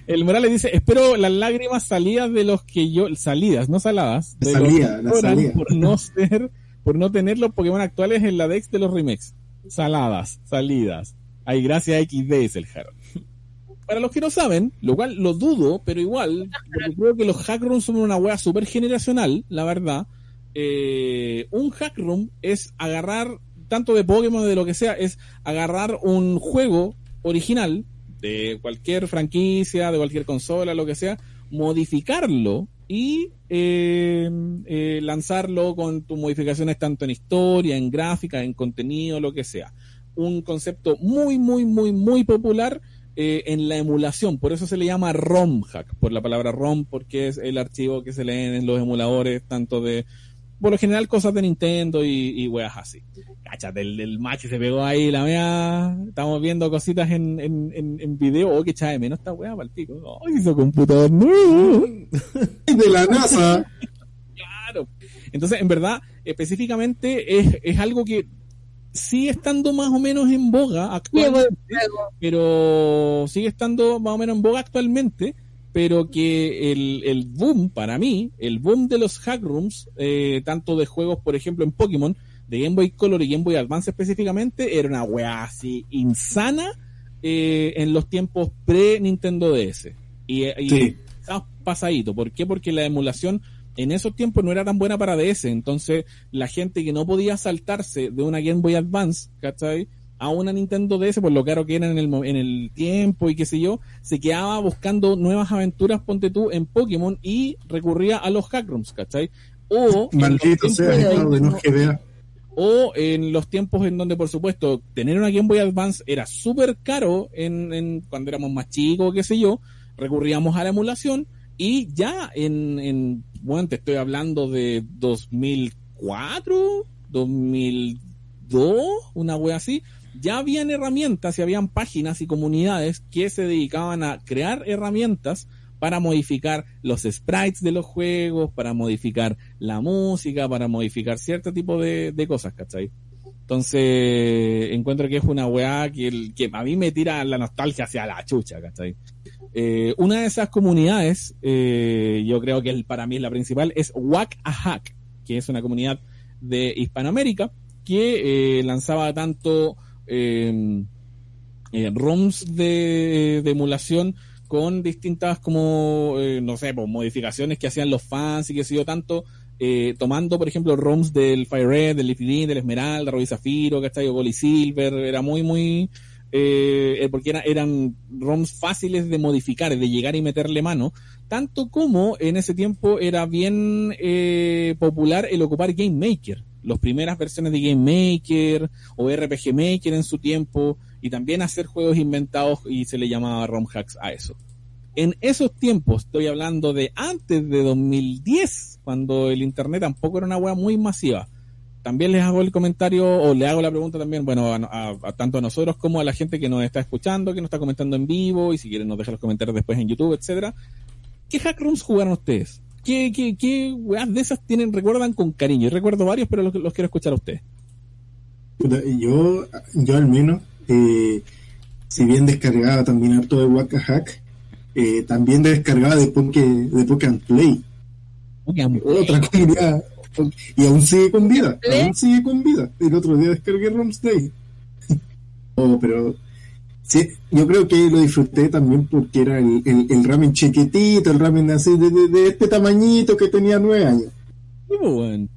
El Morales dice, espero las lágrimas salidas de los que yo, salidas, no saladas, de Salida, los que por no ser, por no tener los Pokémon actuales en la Dex de los remakes. Saladas, salidas. Ay, gracias XD es el Harold. Para los que no saben, lo cual lo dudo, pero igual, creo que los hackrooms son una wea super generacional, la verdad. Eh, un hackroom es agarrar, tanto de Pokémon de lo que sea, es agarrar un juego original de cualquier franquicia, de cualquier consola, lo que sea, modificarlo y eh, eh, lanzarlo con tus modificaciones tanto en historia, en gráfica, en contenido, lo que sea. Un concepto muy, muy, muy, muy popular eh, en la emulación. Por eso se le llama ROM hack, por la palabra ROM, porque es el archivo que se leen en los emuladores, tanto de, por lo general, cosas de Nintendo y, y weas así. Cáchate, el, el match se pegó ahí, la wea. Estamos viendo cositas en, en, en, en video. Oh, que echa de menos esta wea para el pico. Oh, hizo computador nuevo. De la NASA. Claro. Entonces, en verdad, específicamente es, es algo que sigue estando más o menos en boga actualmente, pero sigue estando más o menos en boga actualmente, pero que el, el boom, para mí, el boom de los hackrooms, eh, tanto de juegos, por ejemplo, en Pokémon, de Game Boy Color y Game Boy Advance específicamente, era una weá así insana eh, en los tiempos pre-Nintendo DS. Y, y Sí. pasadito. ¿Por qué? Porque la emulación en esos tiempos no era tan buena para DS. Entonces, la gente que no podía saltarse de una Game Boy Advance, ¿cachai? A una Nintendo DS, por lo caro que era en el, en el tiempo y qué sé yo, se quedaba buscando nuevas aventuras, ponte tú, en Pokémon y recurría a los hackrooms, ¿cachai? O Maldito sea, de- estado de no GBA. o en los tiempos en donde, por supuesto, tener una Game Boy Advance era súper caro en, en- cuando éramos más chicos, qué sé yo, recurríamos a la emulación y ya en, en bueno, te estoy hablando de 2004, 2002, una wea así, ya habían herramientas y habían páginas y comunidades que se dedicaban a crear herramientas para modificar los sprites de los juegos, para modificar la música, para modificar cierto tipo de, cosas, ¿cachai? Entonces, encuentro que es una weá que, a mí me tira la nostalgia hacia la chucha, ¿cachai? Eh, una de esas comunidades, eh, yo creo que para mí la principal, es Whack a Hack, que es una comunidad de Hispanoamérica que eh, lanzaba tanto eh, eh, ROMs de, de emulación con distintas como, eh, no sé, modificaciones que hacían los fans y que sé yo tanto, eh, tomando, por ejemplo, ROMs del Fire Red, del Green, del Esmeralda, Ruby Zafiro. O Gold y Silver, era muy, muy, eh, eh, porque era- eran ROMs fáciles de modificar, de llegar y meterle mano, tanto como en ese tiempo era bien eh, popular el ocupar Game Maker, las primeras versiones de Game Maker o RPG Maker en su tiempo, y también hacer juegos inventados y se le llamaba ROM hacks a eso. En esos tiempos, estoy hablando de antes de 2010, cuando el internet tampoco era una web muy masiva. También les hago el comentario o le hago la pregunta también, bueno, a, a- tanto a nosotros como a la gente que nos está escuchando, que nos está comentando en vivo y si quieren nos deja los comentarios después en YouTube, etcétera. ¿Qué hack rooms jugaron ustedes? ¿Qué, qué, qué weas de esas tienen, recuerdan con cariño? Yo recuerdo varios, pero los, los quiero escuchar a ustedes. Yo, yo al menos, eh, si bien descargaba también harto de Waka Hack, eh, también descargaba de Poke, de Poke and Play, otra comunidad, y aún sigue con vida, aún sigue con vida. El otro día descargué ROMs de ahí. oh, pero sí, yo creo que lo disfruté también porque era el, el, el ramen chiquitito, el ramen así de, de, de este tamañito que tenía nueve años. Sí, pues, weón.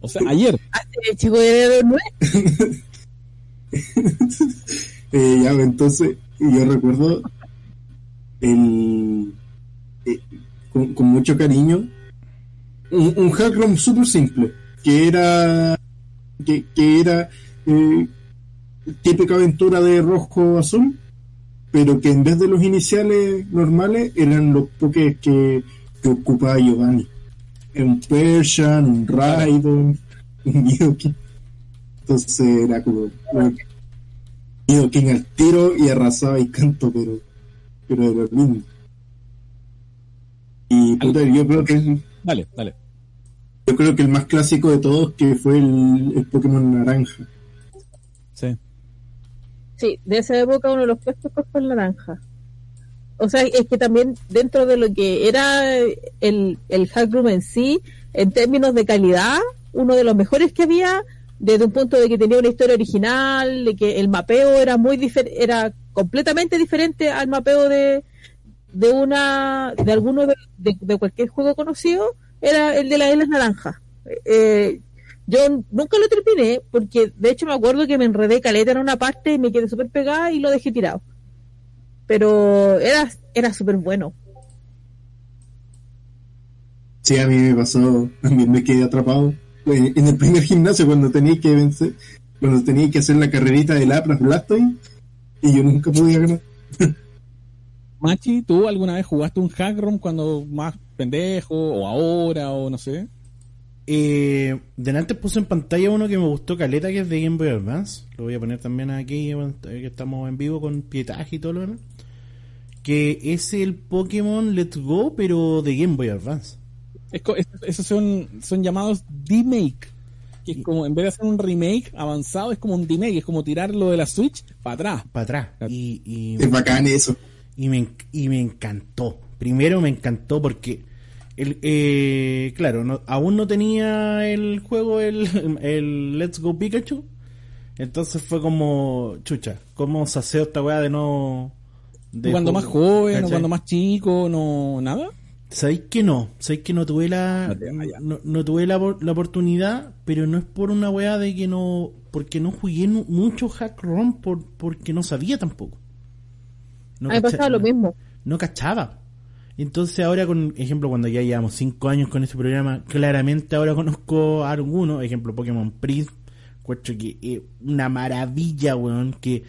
O sea, ayer. Hace chico de nueve. Eh, ya, entonces, yo recuerdo el, eh, con, con mucho cariño un, un hack ROM súper simple, que era que, que era eh, típica aventura de rojo azul, pero que en vez de los iniciales normales eran los pokés que, que ocupaba Giovanni. Un Persian, un Raidon, un Yoki. Entonces era como, como King al tiro y arrasaba y canto, pero, pero lo lindo. Y puta, yo creo que Dale, dale. yo creo que el más clásico de todos que fue el, el Pokémon naranja. Sí. De esa época uno de los puestos fue el naranja. O sea, es que también dentro de lo que era el, el hack room en sí, en términos de calidad, uno de los mejores que había, desde un punto de que tenía una historia original, de que el mapeo era muy difer- era completamente diferente al mapeo de, de una, de alguno de, de- de cualquier juego conocido, era el de las Islas Naranjas. Eh, yo nunca lo terminé porque de hecho me acuerdo que me enredé caleta en una parte y me quedé súper pegada y lo dejé tirado. Pero era, era súper bueno. Sí, a mí me pasó, también me quedé atrapado en, el primer gimnasio cuando tenía que vencer, cuando tenía que hacer la carrerita del Lapras Blastoise y yo nunca podía ganar. Machi, ¿tú alguna vez jugaste un hack room cuando más pendejo o ahora o no sé? Eh, delante puse en pantalla uno que me gustó caleta, que es de Game Boy Advance. Lo voy a poner también aquí, bueno, que estamos en vivo con pietaje y todo lo demás. Que es el Pokémon Let's Go, pero de Game Boy Advance. Es co- es- esos son, son llamados D-Make. Que es como, en vez de hacer un remake avanzado, es como un D-Make, es como tirarlo de la Switch para atrás. Para atrás. Y, y, Es bacán eso. y, me, y me encantó. Primero me encantó porque, el, eh, claro, no- aún no tenía el juego, el, el Let's Go Pikachu. Entonces fue como, chucha, ¿cómo se hace esta weá de no... de cuando juego? más joven o ¿Cachai? cuando más chico, no, nada. ¿Sabéis que no? ¿Sabéis que no tuve la No tuve la, por- la oportunidad, pero no es por una weá de que no porque no jugué mucho hack ROM por, porque no sabía tampoco. No me pasaba lo mismo. no cachaba. Entonces ahora, con ejemplo, cuando ya llevamos 5 años con este programa, claramente ahora conozco a algunos, ejemplo Pokémon Prince, encuentro que es una maravilla, weón, que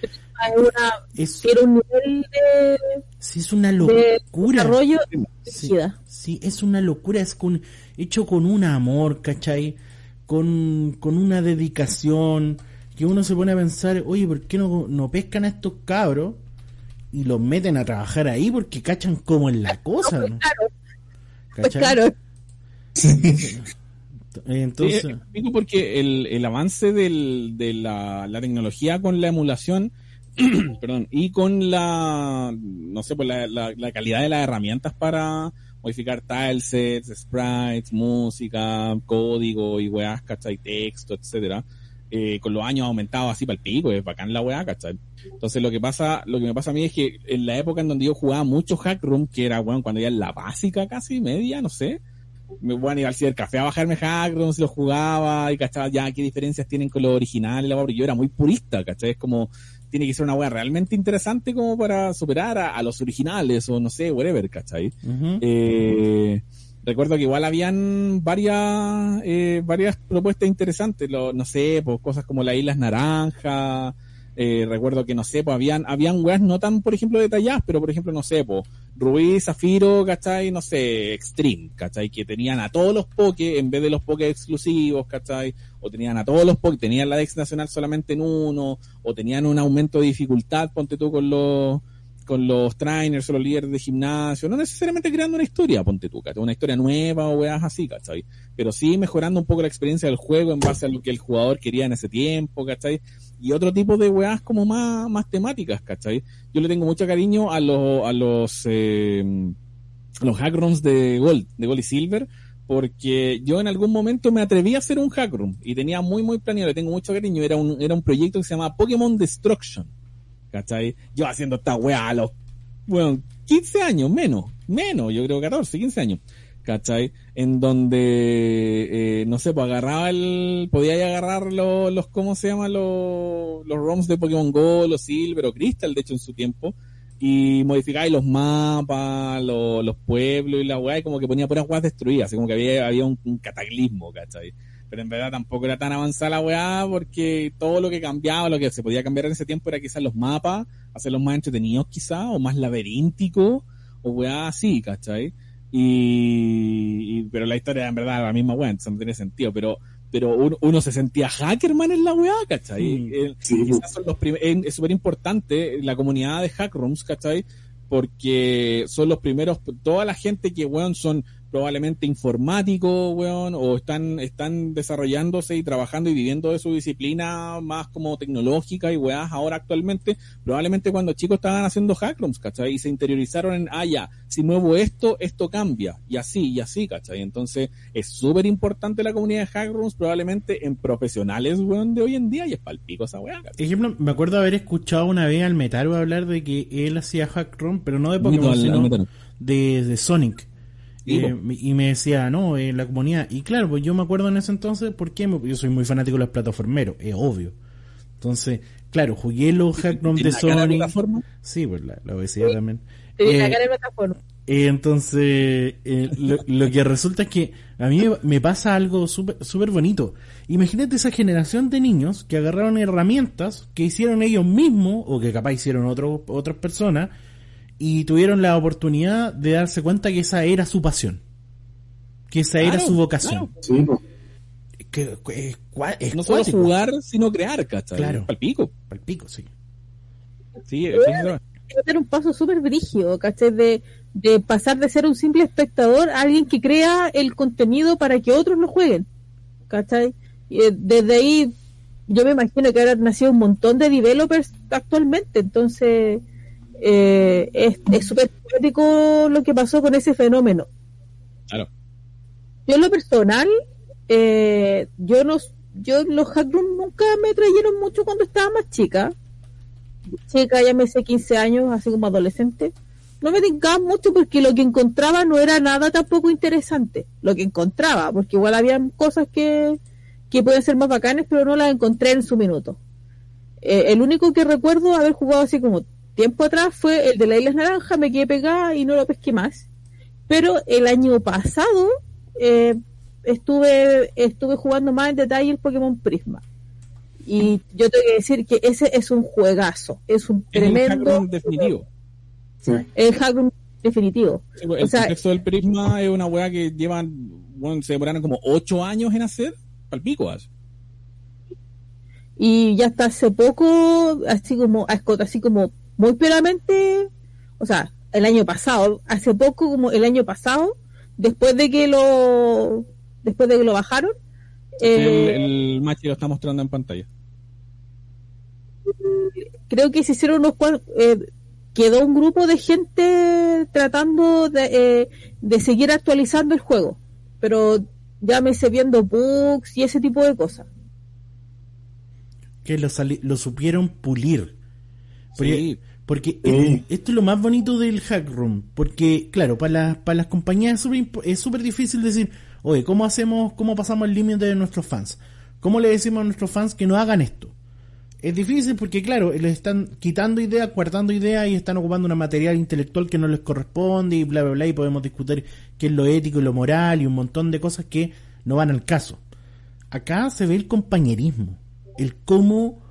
una, es, tiene un nivel de, sí, es una de locura. desarrollo Sí, rígida. sí, es una locura, es con, hecho con un amor, ¿cachai? con, con una dedicación que uno se pone a pensar, oye, ¿por qué no, no pescan a estos cabros y los meten a trabajar ahí porque cachan como en la cosa? ¿no? Claro, pues ¿Cachai? claro. Entonces, Sí, explico porque el, el avance del, de la, la tecnología con la emulación, perdón, y con la, no sé, pues la, la, la calidad de las herramientas para modificar tilesets, sprites, música, código y weas, ¿cachai? Texto, etcétera. Eh, con los años ha aumentado así para el pico, es bacán la weá, ¿cachai? Entonces lo que pasa, lo que me pasa a mí es que en la época en donde yo jugaba mucho Hack Room, que era, bueno, cuando ya en la básica casi, media, no sé, me voy a ir al cibercafé a bajarme Hack Room, si lo jugaba y cachaba ya qué diferencias tienen con los originales, la porque yo era muy purista, ¿cachai? Es como, tiene que ser una weá realmente interesante como para superar a, a los originales o no sé, whatever, ¿cachai? ujú. Eh, recuerdo que igual habían varias eh, varias propuestas interesantes, lo- no sé, pues cosas como las Islas Naranja, eh, recuerdo que no sé, pues habían habían weas no tan, por ejemplo, detalladas, pero por ejemplo, no sé, pues Rubí, Zafiro, ¿cachai? No sé, Extreme, ¿cachai? Que tenían a todos los Poké en vez de los Poké exclusivos, ¿cachai? O tenían a todos los Poké, tenían la Dex Nacional solamente en uno, o tenían un aumento de dificultad, ponte tú con los con los trainers o los líderes de gimnasio, no necesariamente creando una historia, ponte tú. Una historia nueva o weas así, ¿cachai? Pero sí mejorando un poco la experiencia del juego en base a lo que el jugador quería en ese tiempo, ¿cachai? Y otro tipo de weas como más, más temáticas, ¿cachai? Yo le tengo mucho cariño a los, a los, eh, a los hackrooms de Gold, de Gold y Silver, porque yo en algún momento me atreví a hacer un hackroom y tenía muy, muy planeado, le tengo mucho cariño, era un, era un proyecto que se llama Pokémon Destruction. ¿Cachai? Yo haciendo esta weá a los, bueno, 15 años, menos, menos, yo creo 14, 15 años, ¿cachai? En donde, eh, no sé, pues agarraba el, podía agarrar los, los, ¿cómo se llama? Los, los ROMs de Pokémon Go, los Silver o Crystal, de hecho, en su tiempo, y modificaba los mapas, los, los pueblos y la weá, y como que ponía puras weas destruidas, así como que había, había un, un cataclismo, ¿cachai? Pero en verdad tampoco era tan avanzada la weá porque todo lo que cambiaba, lo que se podía cambiar en ese tiempo era quizás los mapas, hacerlos más entretenidos quizás, o más laberínticos, o weá así, ¿cachai? Y, y- pero la historia en verdad era la misma weá, entonces no tiene sentido, pero pero uno, uno se sentía hackerman en la weá, ¿cachai? Mm. Sí, quizás son los es súper importante la comunidad de hackrooms, ¿cachai? Porque son los primeros, toda la gente que, weón, son probablemente informáticos, weón, o están, están desarrollándose y trabajando y viviendo de su disciplina más como tecnológica y weás ahora actualmente, probablemente cuando chicos estaban haciendo hackrooms, ¿cachai? Y se interiorizaron en, ah, ya, si muevo esto, esto cambia, y así, y así, ¿cachai? Entonces, es súper importante la comunidad de hackrooms, probablemente en profesionales, weón, de hoy en día, y es palpico esa weá, ¿cachai? Ejemplo, me acuerdo haber escuchado una vez al Metaro hablar de que él hacía hack room, pero no de Pokémon, al- al sino Metaro. de, de Sonic. Sí, Eh, y me decía, no, en la comunidad. Y claro, pues yo me acuerdo en ese entonces, porque yo soy muy fanático de los plataformeros, es obvio. Entonces, claro, jugué los hack room de ¿Tiene la cara de Sonic. plataforma? Sí, pues la, la obesidad también. Te viene Eh, la cara de plataforma. eh, entonces, eh, lo, lo que resulta es que a mí me pasa algo súper súper bonito. Imagínate esa generación de niños que agarraron herramientas que hicieron ellos mismos, o que capaz hicieron otro- otras personas, y tuvieron la oportunidad de darse cuenta que esa era su pasión. Que esa era su vocación. Sí. Que, que es, cua- es no solo jugar, sino crear, ¿cachai? Claro. Palpico. Palpico, sí. Sí. Hay que dar un paso súper brígido, ¿cachai? De, de pasar de ser un simple espectador a alguien que crea el contenido para que otros lo jueguen, ¿cachai? Y eh, desde ahí, yo me imagino que habrán nacido un montón de developers actualmente, entonces eh, es súper poético lo que pasó con ese fenómeno. Claro. Yo en lo personal, eh, yo no, yo los hackrooms nunca me atrayeron mucho cuando estaba más chica. Chica, ya me sé 15 años, así como adolescente. No me tincaba mucho porque lo que encontraba no era nada tampoco interesante. Lo que encontraba, porque igual había cosas que, que pueden ser más bacanes, pero no las encontré en su minuto. Eh, el único que recuerdo haber jugado así como tiempo atrás fue el de la Isla Naranja, me quedé pegada y no lo pesqué más. Pero el año pasado eh, estuve estuve jugando más en detalle el Pokémon Prisma. Y yo tengo que decir que ese es un juegazo, es un Es el tremendo definitivo. Sí. el hackroom definitivo. Sí, pues, el O sea- contexto del prisma es una weá que llevan, bueno, se demoraron como ocho años en hacer palpico. así. Y ya hasta hace poco, así como, así como muy plenamente, o sea, el año pasado, hace poco como el año pasado, después de que lo, después de que lo bajaron, eh, el, el Machi lo está mostrando en pantalla. creo que se hicieron unos cuan- eh, quedó un grupo de gente tratando de, eh, de seguir actualizando el juego, pero llámese viendo bugs y ese tipo de cosas. Que lo, sali- lo supieron pulir. Porque, Sí. Porque Sí. esto es lo más bonito del hack room. Porque, claro, para las, para las compañías es súper difícil decir, oye, ¿cómo hacemos, cómo pasamos el límite de nuestros fans? ¿Cómo le decimos a nuestros fans que no hagan esto? Es difícil porque, claro, les están quitando ideas, guardando ideas y están ocupando un material intelectual que no les corresponde y bla, bla, bla. Y podemos discutir qué es lo ético y lo moral y un montón de cosas que no van al caso. Acá se ve el compañerismo, el cómo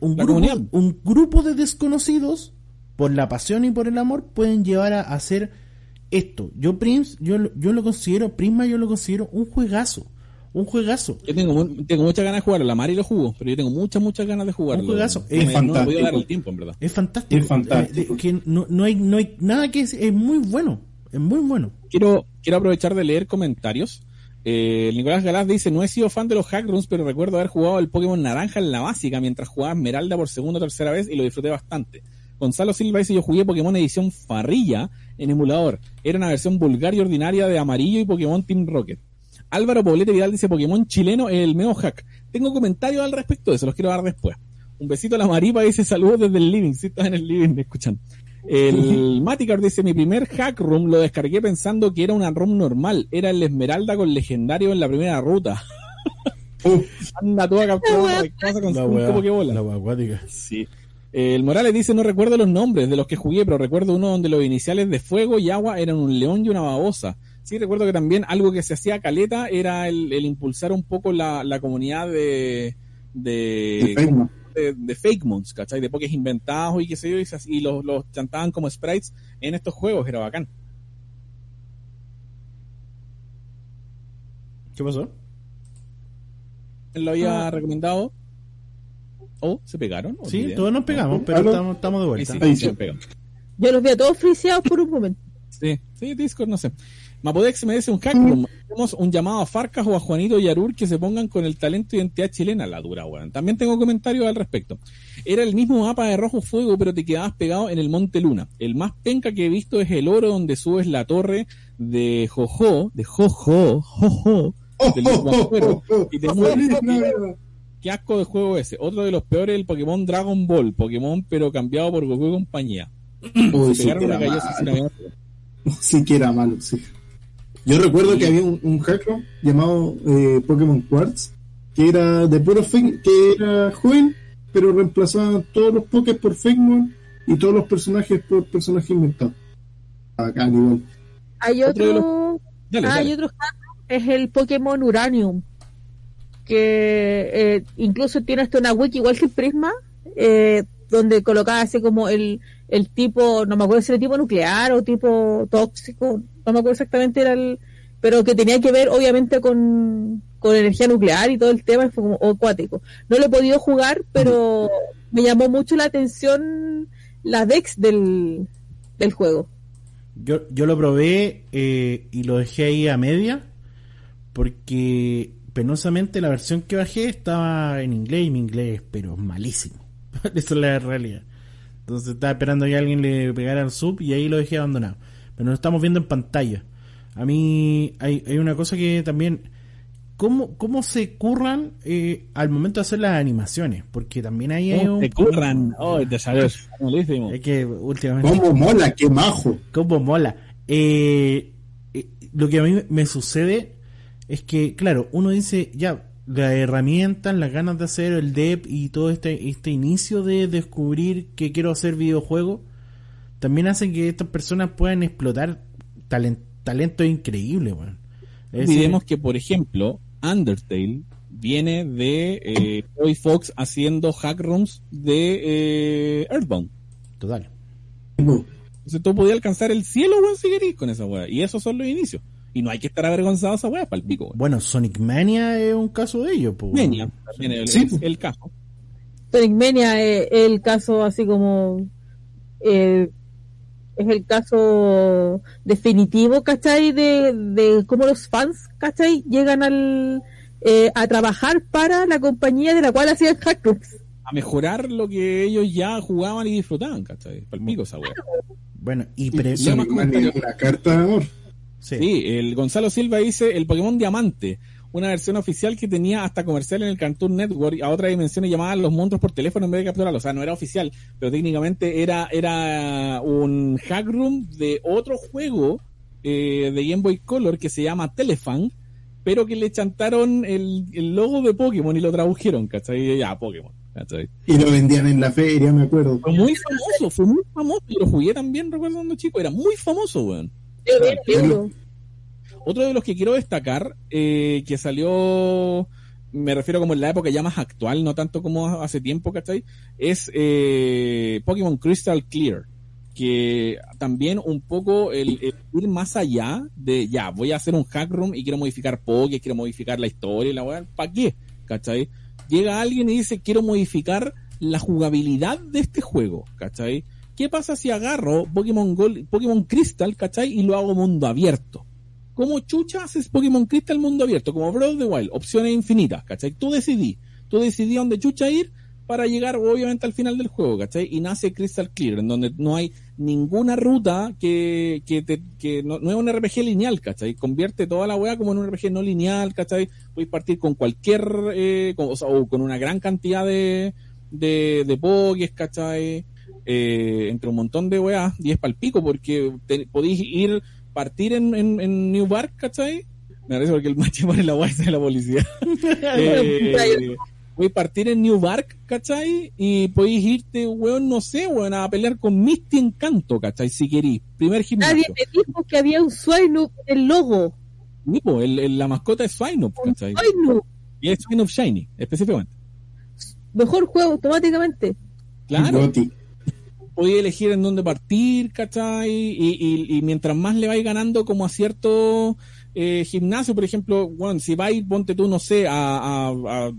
un grupo, un grupo de desconocidos, por la pasión y por el amor, pueden llevar a hacer esto. Yo, Prince, yo, lo- yo lo considero, Prisma, yo lo considero un juegazo. Un juegazo. Yo tengo, mu- tengo muchas ganas de jugarlo. La Mari lo jugó, pero yo tengo muchas, muchas ganas de jugarlo. Un juegazo. No Es me- no fantástico. dar el tiempo, en verdad. Es fantástico. Es fantástico. Eh, de- que no, no hay, no hay nada que es, es muy bueno. Es muy bueno. quiero, quiero aprovechar de leer comentarios. Eh, Nicolás Galás dice, no he sido fan de los hackrooms, pero recuerdo haber jugado el Pokémon Naranja en la básica mientras jugaba Esmeralda por segunda o tercera vez y lo disfruté bastante. Gonzalo Silva dice, yo jugué Pokémon edición Farrilla en emulador. Era una versión vulgar y ordinaria de amarillo y Pokémon Team Rocket. Álvaro Poblete Vidal dice, Pokémon chileno es el meo hack. Tengo comentarios al respecto de eso, los quiero dar después. Un besito a la Maripa dice, saludos desde el living, si estás en el living, me escuchan. El Maticar dice, mi primer hack room lo descargué pensando que era una room normal. Era el Esmeralda con legendario en la primera ruta. Uh, Anda toda capturada de casa con La cinco wea, la wea. Sí. El Morales dice, no recuerdo los nombres de los que jugué, pero recuerdo uno donde los iniciales de fuego y agua eran un león y una babosa. Sí, recuerdo que también algo que se hacía caleta era el, el impulsar un poco la, la comunidad de, de, de de, de fake mons, ¿cachai? De pokés inventados y qué sé yo, y, se- y los, los chantaban como sprites en estos juegos, era bacán. ¿Qué pasó? Él lo había recomendado. ¿O se pegaron? ¿O Sí, olvidé? todos nos pegamos, pero ¿Aló? estamos, estamos de vuelta. sí, Ahí sí. Yo los vi a todos friseados por un momento. Sí, sí, Discord, no sé. Mapodex me dice un hack room. Hacemos un llamado a Farcas o a Juanito y Arur que se pongan con el talento e identidad chilena, la dura, weón. También tengo comentarios al respecto. Era el mismo mapa de Rojo Fuego, pero te quedabas pegado en el Monte Luna. El más penca que he visto es el oro donde subes la torre de Jojo, de Jojo, Jojo, Oh, oh, oh, oh, oh. y te mueres. Qué asco de juego ese. Otro de los peores, el Pokémon Dragon Ball. Pokémon, pero cambiado por Goku y compañía. Uy, Se pegaron que una malo. sin. Sí que era malo, sí. Yo recuerdo que había un, un hacker llamado eh, Pokémon Quartz, que era de puro fake, que era joven, pero reemplazaba todos los Pokés por Figmon y todos los personajes por personajes inventados. Acá, igual. Hay Otro otro, Dale, ah, dale. hay otro es el Pokémon Uranium, que eh, incluso tiene hasta una wiki igual que Prisma, eh, donde colocaba así como el, el tipo, no me acuerdo si era tipo nuclear o tipo tóxico, no me acuerdo exactamente era el, pero que tenía que ver obviamente con, con energía nuclear y todo el tema, fue como acuático. No lo he podido jugar, pero me llamó mucho la atención la Dex del, del juego. Yo, yo lo probé eh, y lo dejé ahí a media porque penosamente la versión que bajé estaba en inglés y mi inglés, pero malísimo. Esa es la realidad. Entonces estaba esperando que alguien le pegara el sub y ahí lo dejé abandonado. Pero lo estamos viendo en pantalla. A mí hay, hay una cosa que también... ¿Cómo, cómo se curran eh, al momento de hacer las animaciones? Porque también ahí hay ¿Cómo un... te curran? Oh, te salió malísimo. Es que últimamente... ¿Cómo mola? ¡Qué majo! cómo mola. Eh, eh, lo que a mí me sucede es que, claro, uno dice, ya, la herramienta, las ganas de hacer el dev y todo este, este inicio de descubrir que quiero hacer videojuegos, también hacen que estas personas puedan explotar talen- talento increíble, decir, Olvidemos que, por ejemplo, Undertale viene de eh, Fox haciendo hack rooms de eh, Earthbound. Total. Entonces tú podías alcanzar el cielo, weón, si querís con esa weá. Y esos son los inicios. Y no hay que estar avergonzado esa weá para el pico. weón. Bueno, Sonic Mania es un caso de ello, pues. Mania, también el, Sí. el- el caso. Sonic Mania es el caso así como eh, es el caso definitivo, ¿cachai? De, de cómo los fans, ¿cachai? Llegan al eh, a trabajar para la compañía de la cual hacían hackrooms. A mejorar lo que ellos ya jugaban y disfrutaban, ¿cachai? Para el pico esa weá. Bueno, y pre- una carta de amor. Sí. Sí, el Gonzalo Silva dice el Pokémon Diamante, una versión oficial que tenía hasta comercial en el Cartoon Network y a otras dimensiones llamaban los monstruos por teléfono en vez de capturarlos. O sea, no era oficial, pero técnicamente era, era un hack room de otro juego eh, de Game Boy Color que se llama Telefan, pero que le chantaron el, el logo de Pokémon y lo tradujeron, ¿cachai? Ya, Pokémon, ¿cachai? Y lo vendían en la feria, me acuerdo. Fue muy famoso, fue muy famoso. Yo lo jugué también, recuerdo cuando chico, era muy famoso, weón. Otro de los que quiero destacar, eh, que salió, me refiero como en la época ya más actual, no tanto como hace tiempo, ¿cachai? Es eh, Pokémon Crystal Clear, que también un poco el, el ir más allá de, ya, voy a hacer un hack room y quiero modificar Poké, quiero modificar la historia y la weá, ¿para qué? ¿Cachai? Llega alguien y dice, quiero modificar la jugabilidad de este juego, ¿cachai? ¿Qué pasa si agarro Pokémon Gold, Pokémon Crystal, ¿cachai? Y lo hago mundo abierto. ¿Cómo chucha haces Pokémon Crystal mundo abierto? Como Breath of the Wild, opciones infinitas, ¿cachai? Tú decidí, tú decidí dónde chucha ir para llegar obviamente al final del juego, ¿cachai? Y nace Crystal Clear, en donde no hay ninguna ruta que, que, te, que no, es un RPG lineal, ¿cachai? Convierte toda la weá como en un RPG no lineal, ¿cachai? Puedes partir con cualquier, eh, con, o, sea, con una gran cantidad de, de, de pokés, ¿cachai? Eh, entre un montón de weá, y es palpico porque te- podéis ir, partir en, en, en New Bark, ¿cachai? Me parece porque el macho pone la weá de la policía. eh, Voy a partir en New Bark, ¿cachai? Y podéis irte, weón, no sé, weón, a pelear con Misty Encanto, ¿cachai? Si querís. Primer gimnasio. Nadie me dijo que había un Swinub en el logo. Sí, po, el- el- la mascota es Swinub, Un ¿cachai? Swinub. Y es Swinub Shiny, específicamente. Mejor juego automáticamente. Claro, Goti. Podéis elegir en dónde partir, ¿cachai? Y, mientras más le vais ganando como a cierto eh, gimnasio, por ejemplo, bueno, si vais, ponte tú, no sé, a, a, a,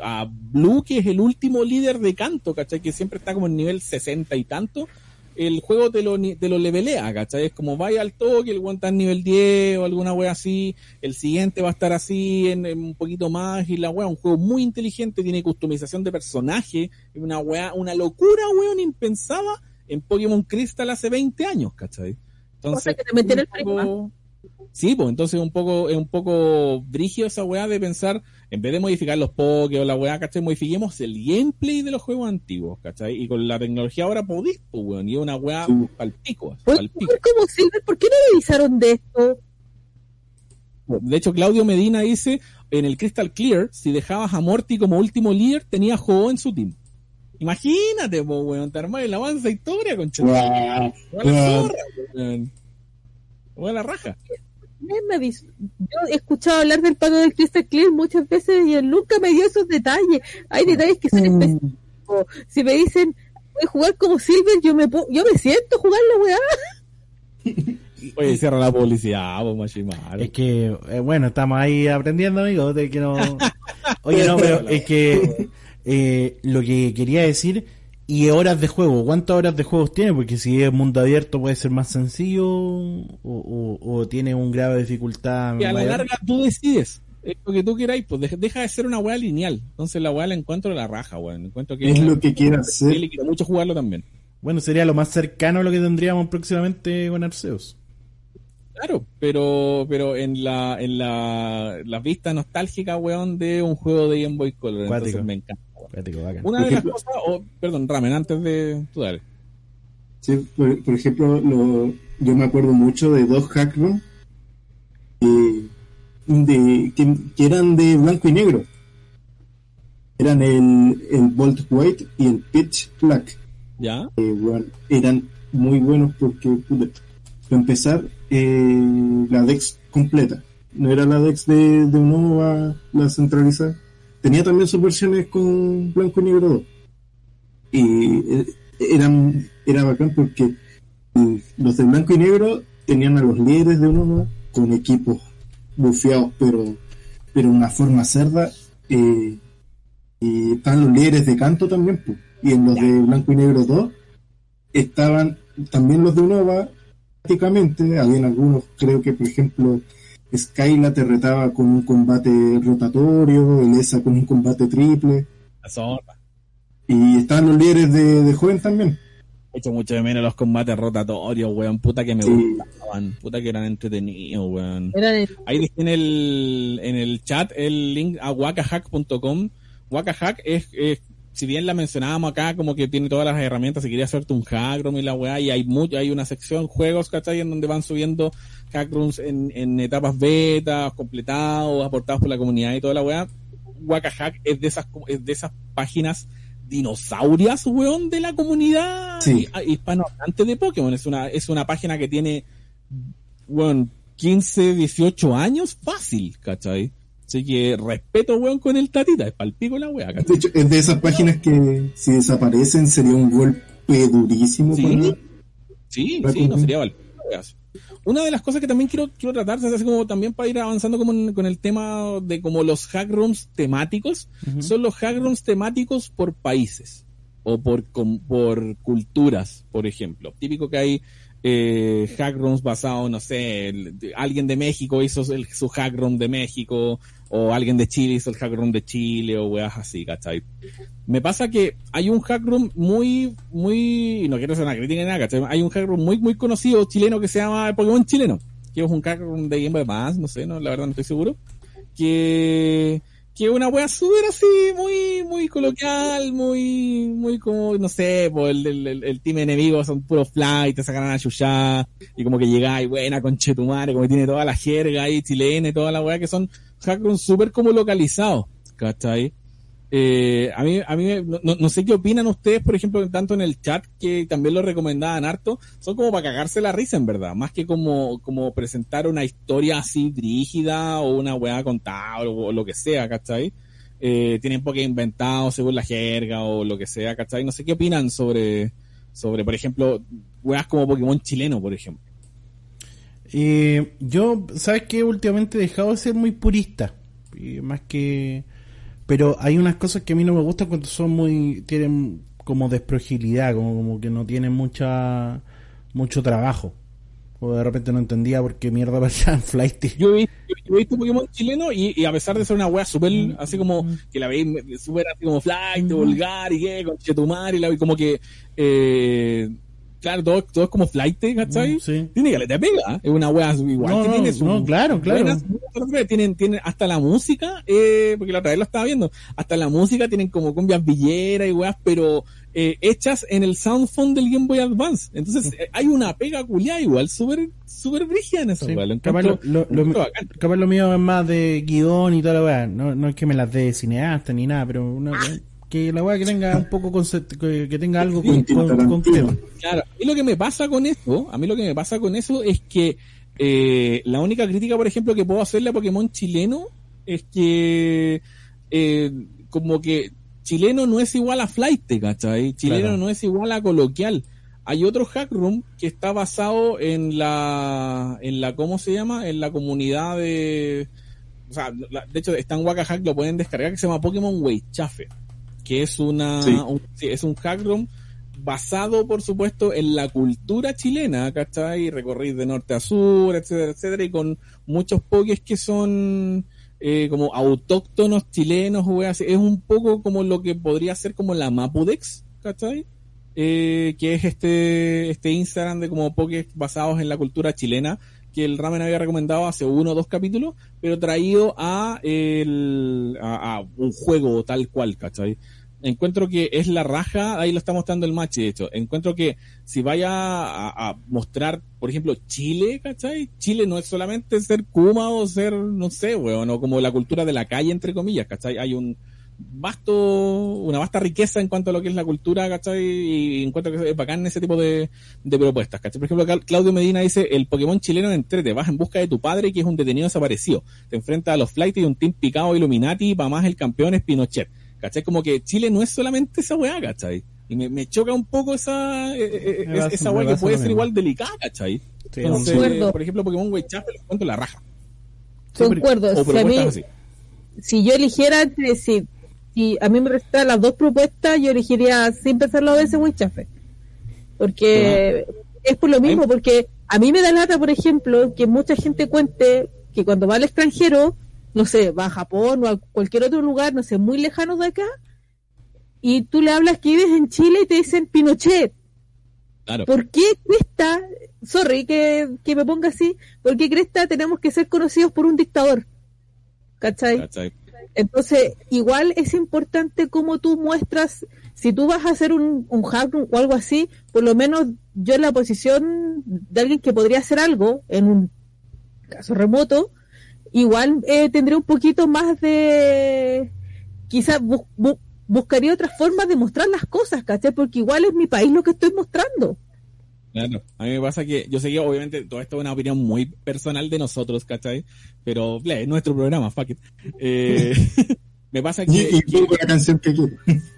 a Blue, que es el último líder de canto, ¿cachai? Que siempre está como en nivel 60 y tanto, el juego te lo, te lo levelea, ¿cachai? Es como vaya al toque, el one está en nivel 10 o alguna wea así, el siguiente va a estar así en, un poquito más y la wea, un juego muy inteligente, tiene customización de personaje, una wea, una locura, weón, impensada en Pokémon Crystal hace 20 años, ¿cachai? Cosa que también tiene el un poco- Sí, pues entonces un poco, es un poco brígido esa weá de pensar, en vez de modificar los Poké o la weá, ¿cachai? Modifiquemos el gameplay de los juegos antiguos, ¿cachai? Y con la tecnología ahora podís, pues weón, y es una weá Sí. palpico, palpico. como Silver, ¿por qué no revisaron de esto? De hecho, Claudio Medina dice, en el Crystal Clear, si dejabas a Morty como último líder, tenía Ho en su team. Imagínate, pues weón, te armás el avance historia, con Guau. Buena. Buena raja. Me. Yo he escuchado hablar del pato del Crystal Clear muchas veces y él nunca me dio esos detalles. Hay detalles que son Mm. específicos. Si me dicen, voy a jugar como Silver, yo me, po- yo me siento jugar la weá. Oye, cierra la publicidad, pues Machimaro. Es que, eh, bueno, estamos ahí aprendiendo, amigos, de que no... Oye, no, pero es que eh, lo que quería decir, y horas de juego, ¿cuántas horas de juegos tiene? Porque si es mundo abierto puede ser más sencillo o, o- o tiene un grado de dificultad Y a la larga tú decides. Es lo que tú queráis, pues deja- deja de ser una weá lineal. Entonces la weá la encuentro la raja, weón. Encuentro que Es lo que quiere hacer. Y le quiero mucho jugarlo también. Bueno, sería lo más cercano a lo que tendríamos próximamente con Arceus. Claro, pero pero en la en la, la vista nostálgica, weón, de un juego de Game Boy Color. Entonces me encanta. Bacán. Una Por de las ejemplo- cosas, oh, perdón, Ramen, antes de tú dale. Sí, por, por ejemplo, lo- yo me acuerdo mucho de dos hackroom eh, de, que, que eran de blanco y negro. Eran el, el Bolt White y el Pitch Black. ¿Ya? Eh, bueno, eran muy buenos porque, para empezar, eh, la Dex completa. No era la Dex de, de Unova, la centralizada. Tenía también sus versiones con blanco y negro 2. Y eh, eran, era bacán porque eh, los de blanco y negro tenían a los líderes de Unova con equipos bufeados, pero, pero una forma cerda. Eh, y están los líderes de canto también, pues. y en los de Blanco y Negro 2 estaban también los de Unova, prácticamente, habían algunos, creo que por ejemplo, Skyla te retaba con un combate rotatorio, Elesa con un combate triple. Y estaban los líderes de, de joven también. He mucho de menos los combates rotatorios, weón. Puta que me gustaban. Puta que eran entretenidos, weón. Ahí dice en el, en el chat el link a wakahack.com. Wakahack es, es, si bien la mencionábamos acá, como que tiene todas las herramientas, si quería hacerte un hackroom y la weá, y hay mucho, hay una sección juegos, ¿cachai? En donde van subiendo hackrooms en, en etapas beta, completados, aportados por la comunidad y toda la weá. Wakahack es de esas, es de esas páginas dinosaurias, weón, de la comunidad hispanohablante de Pokémon. Es una, es una página que tiene, weón, 15, 18 años fácil, ¿cachai? Así que respeto, weón, con el tatita, es palpico la weá, De hecho, es de esas páginas que si desaparecen sería un golpe durísimo. Sí, sí, sí, no sería palpico, una de las cosas que también quiero, quiero tratar, es como también para ir avanzando como con el tema de como los hack rooms temáticos, son los hack rooms temáticos por países o por, por culturas, por ejemplo. Típico que hay eh, hack rooms basados, no sé, alguien de México hizo su hack room de México, o alguien de Chile hizo el hack room de Chile, o weas así, ¿cachai? Me pasa que hay un hack room muy, muy, no quiero hacer una crítica ni nada, ¿cachai? Hay un hack room muy, muy conocido chileno que se llama Pokémon chileno, que es un hack room de Game Boy Advance, no sé, no, la verdad no estoy seguro, que que una wea súper así, muy, muy coloquial, muy, muy como, no sé, pues el, el, el, team enemigo son puros fly, te sacan a chuchá, y como que llegáis, buena con Chetumare, como que tiene toda la jerga ahí, chilena y toda la wea que son hackrooms súper como localizados, ¿cachai? Eh, a mí, a mí no, no, sé qué opinan ustedes, por ejemplo, tanto en el chat que también lo recomendaban harto, son como para cagarse la risa en verdad, más que como, como presentar una historia así rígida o una weá contada o, lo que sea, ¿cachai? Eh, tienen poco inventado según la jerga o lo que sea, ¿cachai? No sé qué opinan sobre, sobre por ejemplo, weas como Pokémon chileno, por ejemplo. Eh, yo, ¿sabes que Últimamente he dejado de ser muy purista, más que pero hay unas cosas que a mí no me gustan cuando son muy, tienen como desprogilidad, como, como que no tienen mucha, mucho trabajo. O de repente no entendía por qué mierda pasaban flight. Yo he, visto Pokémon chileno y, a pesar de ser una wea súper, mm. así como, mm. que la veis súper así como flight, mm. vulgar y que, con chetumar y la y como que, eh, claro, todo, todo es como flight, ¿cachai? Sí. Tiene que te pega, es una wea igual que tiene su, no, claro, claro. tienen, tienen hasta la música, eh, porque la otra vez lo estaba viendo, hasta la música tienen como cumbias villeras y weas, pero eh, hechas en el sound font del Game Boy Advance. Entonces, eh, hay una pega culiada igual, súper, súper brígida en esa sí. wea. Capaz lo, lo, lo, lo mío es más de guion y toda la wea, no, no es que me las dé cineasta ni nada, pero una, ah que la weá que tenga un poco que, tenga algo concreto. Claro, y lo que me pasa con eso, a mí lo que me pasa con eso es que eh, la única crítica, por ejemplo, que puedo hacerle a Pokémon chileno es que eh, como que chileno no es igual a flight, ¿cachai? Chileno no es igual a coloquial. Hay otro hack room que está basado en la, en la, ¿cómo se llama? En la comunidad de, o sea, de hecho está en Waka Hack, lo pueden descargar, que se llama Pokémon Weichafe que es una Un, es un hack room basado, por supuesto, en la cultura chilena, ¿cachai? Recorrir de norte a sur, etcétera, etcétera, y con muchos pokés que son eh, como autóctonos chilenos, o Es un poco como lo que podría ser como la Mapudex, ¿cachai? Eh, que es este, este Instagram de como pokés basados en la cultura chilena, que el Ramen había recomendado hace uno o dos capítulos, pero traído a, el, a, un juego tal cual, ¿cachai? encuentro que es la raja, ahí lo está mostrando el match, de hecho. Encuentro que si vaya a, mostrar, por ejemplo, Chile, ¿cachai? Chile no es solamente ser Kuma o ser, no sé, weón, o como la cultura de la calle, entre comillas, ¿cachai? Hay un vasto, una vasta riqueza en cuanto a lo que es la cultura, ¿cachai? Y encuentro que es bacán ese tipo de, de propuestas, ¿cachai? Por ejemplo, Claudio Medina dice, el Pokémon chileno entrete, vas en busca de tu padre que es un detenido desaparecido, te enfrentas a los Flight y un team picado Illuminati, para más el campeón es Pinochet ¿Cachai? Como que Chile no es solamente esa weá, ¿cachai? Y me, me choca un poco esa, eh, eh, eh, esa weá que puede ser igual delicada, ¿cachai? Sí, Entonces, por ejemplo, Pokémon White Chafe les cuento la raja. Concuerdo. O Si a, mí, si yo eligiera entre si, si a mí me restaran las dos propuestas, yo elegiría sin pensarlo a veces Chafe. Porque es por lo mismo, porque a mí me da lata, por ejemplo, que mucha gente cuente que cuando va al extranjero, no sé, va a Japón o a cualquier otro lugar, no sé, muy lejano de acá, y tú le hablas que vives en Chile y te dicen Pinochet. Claro. ¿Por qué Cresta, sorry que, que me ponga así, por qué Cresta tenemos que ser conocidos por un dictador? ¿Cachai? ¿Cachai? Entonces, igual es importante cómo tú muestras, si tú vas a hacer un, hack o algo así, por lo menos yo en la posición de alguien que podría hacer algo, en un caso remoto, igual eh, tendría un poquito más de, quizás bu- bu- buscaría otras formas de mostrar las cosas, ¿cachai? Porque igual es mi país lo que estoy mostrando. Claro. A mí me pasa que, yo sé que obviamente todo esto es una opinión muy personal de nosotros, ¿cachai? Pero, ble, es nuestro programa, fuck it. Eh, me pasa que, Y, y pongo la canción que quiero.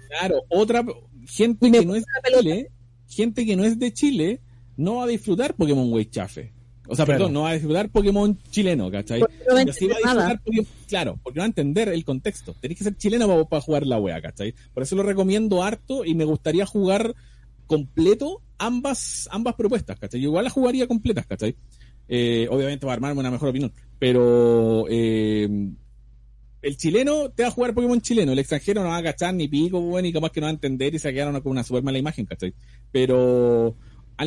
claro, otra gente que no es de. Chile, gente que no es de Chile, no va a disfrutar Pokémon White Chafe. O sea, Claro. perdón, no va a disfrutar Pokémon chileno, ¿cachai? Porque no va a Y así va a entender nada. disfrutar Pokémon- claro, porque no va a entender el contexto. Tenés que ser chileno para, jugar la wea, ¿cachai? Por eso lo recomiendo harto y me gustaría jugar completo ambas, ambas propuestas, ¿cachai? Yo igual las jugaría completas, ¿cachai? Eh, obviamente va a armarme una mejor opinión, pero eh, el chileno te va a jugar Pokémon chileno, el extranjero no va a cachar ni pico, bueno, y capaz que no va a entender y se quedaron con una super mala imagen, ¿cachai? Pero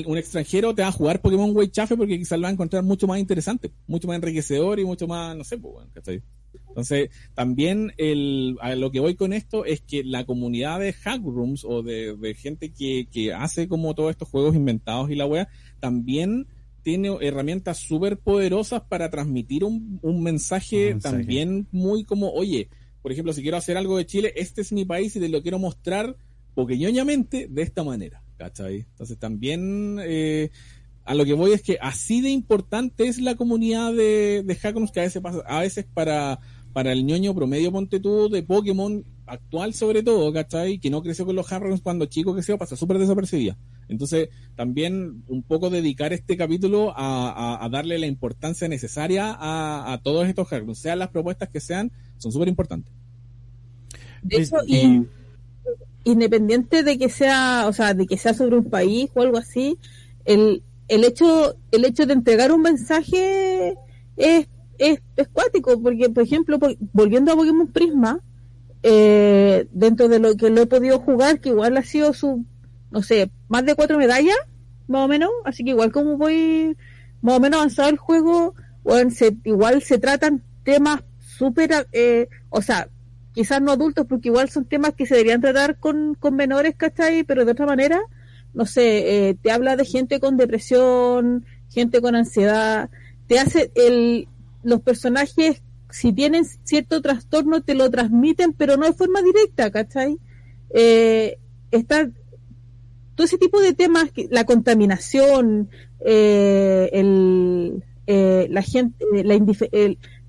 un extranjero te va a jugar Pokémon White Chafe porque quizás lo va a encontrar mucho más interesante, mucho más enriquecedor y mucho más, no sé, pues, ¿cachai? Entonces, también el, a lo que voy con esto es que la comunidad de hackrooms o de, de gente que, que hace como todos estos juegos inventados y la wea, también tiene herramientas súper poderosas para transmitir un, un mensaje, Un mensaje. también muy como, oye, por ejemplo, si quiero hacer algo de Chile, este es mi país y te lo quiero mostrar poqueñoñamente de esta manera, ¿cachai? Entonces también eh, a lo que voy es que así de importante es la comunidad de, de hackrooms que a veces pasa, a veces para, para el ñoño promedio ponte tú de Pokémon actual sobre todo, ¿cachai? Que no creció con los hackrooms cuando chico creció, pasa súper desapercibida. Entonces, también un poco dedicar este capítulo a, a- a darle la importancia necesaria a, a todos estos hackrooms, sean las propuestas que sean, son súper importantes. De Pues, hecho, y, independiente de que sea, o sea, de que sea sobre un país o algo así, el, el hecho, el hecho de entregar un mensaje es, es, cuático, porque por ejemplo, volviendo a Pokémon Prisma, eh, dentro de lo que lo he podido jugar, que igual ha sido su, no sé, más de cuatro medallas, más o menos, así que igual como voy más o menos avanzado el juego, bueno, se, igual se tratan temas súper, eh, o sea, quizás no adultos, porque igual son temas que se deberían tratar con, con menores, ¿cachai? Pero de otra manera, no sé, eh, te habla de gente con depresión, gente con ansiedad, te hace el, los personajes, si tienen cierto trastorno, te lo transmiten, pero no de forma directa, ¿cachai? Eh, está todo ese tipo de temas, la contaminación, eh, el, eh, la gente, la,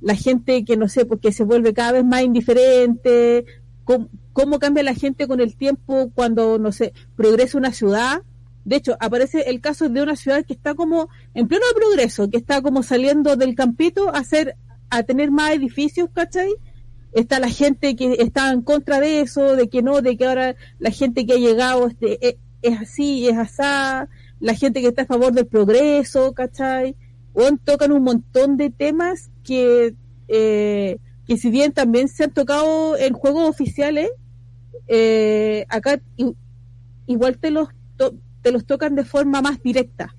la gente que no sé, porque se vuelve cada vez más indiferente, cómo, cambia la gente con el tiempo cuando, no sé, progresa una ciudad. De hecho, aparece el caso de una ciudad que está como en pleno progreso, que está como saliendo del campito a hacer, a tener más edificios, ¿cachai? Está la gente que está en contra de eso, de que no, de que ahora la gente que ha llegado este, es, es así, es asá, la gente que está a favor del progreso, ¿cachai? Bueno, tocan un montón de temas que, eh, que si bien también se han tocado en juegos oficiales, eh, acá igual te los, to- te los tocan de forma más directa.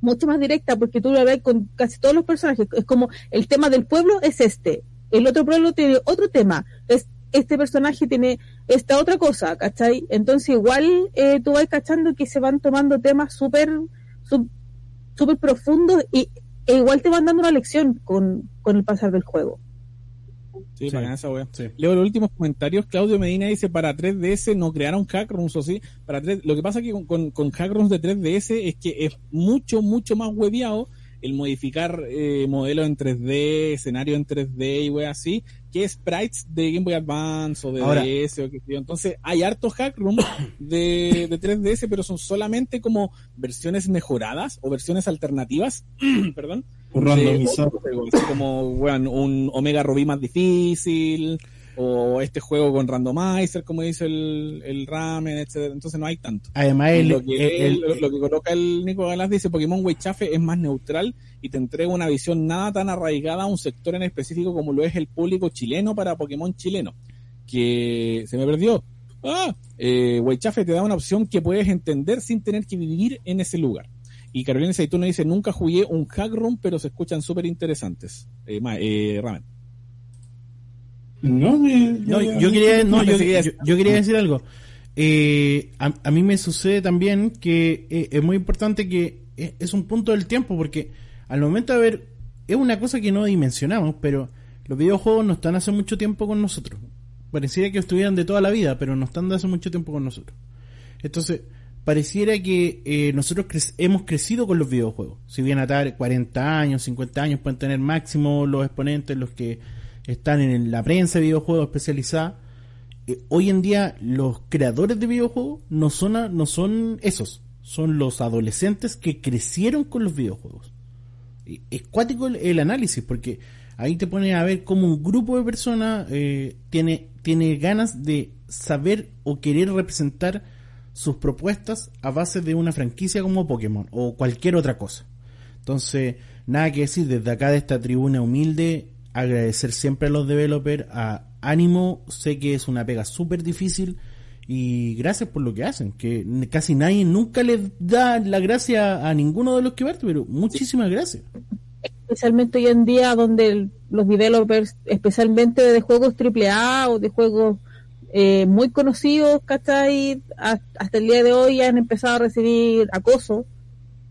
Mucho más directa, porque tú lo ves con casi todos los personajes. Es como el tema del pueblo es este, el otro pueblo tiene otro tema, es, este personaje tiene esta otra cosa, ¿cachai? Entonces igual eh, tú vas cachando que se van tomando temas súper súper profundos y e igual te van dando una lección con, con el pasar del juego. Sí, Sí. bacán esa wea. Sí. Leo los últimos comentarios. Claudio Medina dice, para 3DS no crearon hackrooms o sí. Para 3, lo que pasa que con, con, con hackrooms de 3DS es que es mucho, mucho más hueviado el modificar eh, modelos en 3D, escenarios en 3D y wea así, qué sprites de Game Boy Advance o de Ahora- DS o qué sé yo. Entonces hay hartos hack room de, de 3DS, pero son solamente como versiones mejoradas o versiones alternativas, perdón, Juegos, así como weón, un Omega Rubí más difícil o este juego con randomizer, como dice el, el Ramen, etcétera. Entonces no hay tanto. Además, el, lo, que, el- lo, lo que coloca el Nico Galás dice Pokémon Weichafe es más neutral y te entrega una visión nada tan arraigada a un sector en específico como lo es el público chileno para Pokémon chileno. Que se me perdió. Ah, eh, Weichafe te da una opción que puedes entender sin tener que vivir en ese lugar. Y Carolina Saituno dice, nunca jugué un hack room, pero se escuchan súper interesantes. Eh, ma- eh, Ramen. No, eh, yo quería, no, No, yo, pensé que yo- ya- yo quería decir algo. Eh, a, a mí me sucede también que eh, es muy importante que es, es un punto del tiempo porque al momento de ver, es una cosa que no dimensionamos, pero los videojuegos no están hace mucho tiempo con nosotros. Pareciera que estuvieran de toda la vida, pero no están de hace mucho tiempo con nosotros. Entonces, pareciera que eh, nosotros cre- hemos crecido con los videojuegos. Si bien a tal 40 años, 50 años pueden tener máximo los exponentes, los que están en la prensa de videojuegos especializada, eh, hoy en día los creadores de videojuegos no son, a- no son esos, son los adolescentes que crecieron con los videojuegos. Es cuático el, análisis porque ahí te pone a ver cómo un grupo de personas eh, tiene, tiene ganas de saber o querer representar sus propuestas a base de una franquicia como Pokémon o cualquier otra cosa. Entonces, nada que decir, desde acá de esta tribuna humilde, agradecer siempre a los developers, a Ánimo, sé que es una pega súper difícil y gracias por lo que hacen, que casi nadie nunca les da la gracia a ninguno de los que parte, pero muchísimas gracias. especialmente hoy en día donde los developers, especialmente de juegos AAA o de juegos eh, muy conocidos, ¿cachai? Ha- Hasta el día de hoy han empezado a recibir acoso,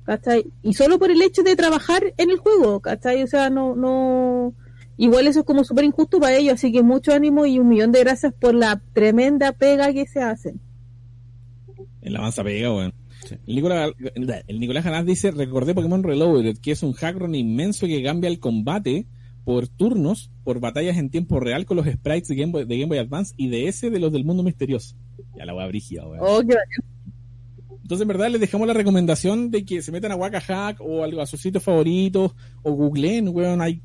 ¿cachai? Y solo por el hecho de trabajar en el juego, ¿cachai? O sea, no, no, igual eso es como súper injusto para ellos, así que mucho ánimo y un millón de gracias por la tremenda pega que se hacen. En la mansa pega, weón. El, Nicolás, el Nicolás Ganás dice, recordé Pokémon Reloaded, que es un hackrun inmenso que cambia el combate por turnos, por batallas en tiempo real con los sprites de Game Boy, de Game Boy Advance y de ese de los del mundo misterioso. Ya la weá brígida, weón. Oh, qué bacán. Entonces, en verdad, les dejamos la recomendación de que se metan a Waka Hack o algo a sus sitios favoritos o googleen, weón, hay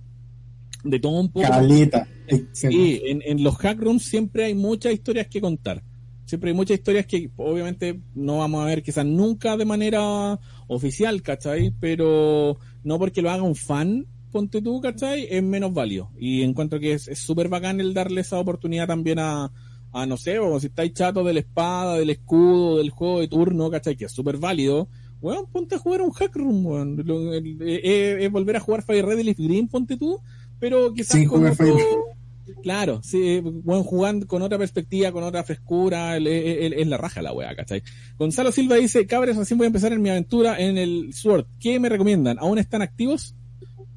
de todo un poco. Caleta. Sí, en, en los hack rooms siempre hay muchas historias que contar. Siempre hay muchas historias que obviamente no vamos a ver quizás nunca de manera oficial, ¿cachai? Pero no porque lo haga un fan, ponte tú, ¿cachai? Es menos válido. Y encuentro que es súper bacán el darle esa oportunidad también a, a no sé, o si estáis chatos de la espada, del escudo, del juego de turno, ¿cachai? Que es súper válido. Weón, ponte a jugar un hack room, weón. Eh, eh, Es volver a jugar Fire Red y Leaf Green, ponte tú, pero quizás Sin con jugar otro- Claro, sí, bueno, jugando con otra perspectiva, con otra frescura, es la raja la wea, ¿cachai? Gonzalo Silva dice, cabres, recién voy a empezar en mi aventura en el Sword. ¿Qué me recomiendan? ¿Aún están activos?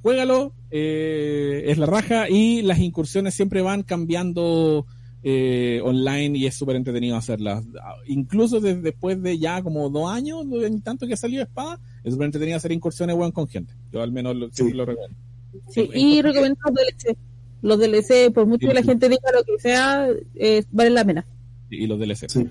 Juégalo, eh, es la raja y las incursiones siempre van cambiando eh, online y es súper entretenido hacerlas. Incluso desde después de ya como dos años, en tanto que ha salido Espada, es súper entretenido hacer incursiones weón, con gente. Yo al menos lo, siempre lo recomiendo. Sí, Sí, y recomiendo los DLC. Los DLC, por mucho Sí, que la sí. gente diga lo que sea, eh, vale la pena. y los DLC. Sí.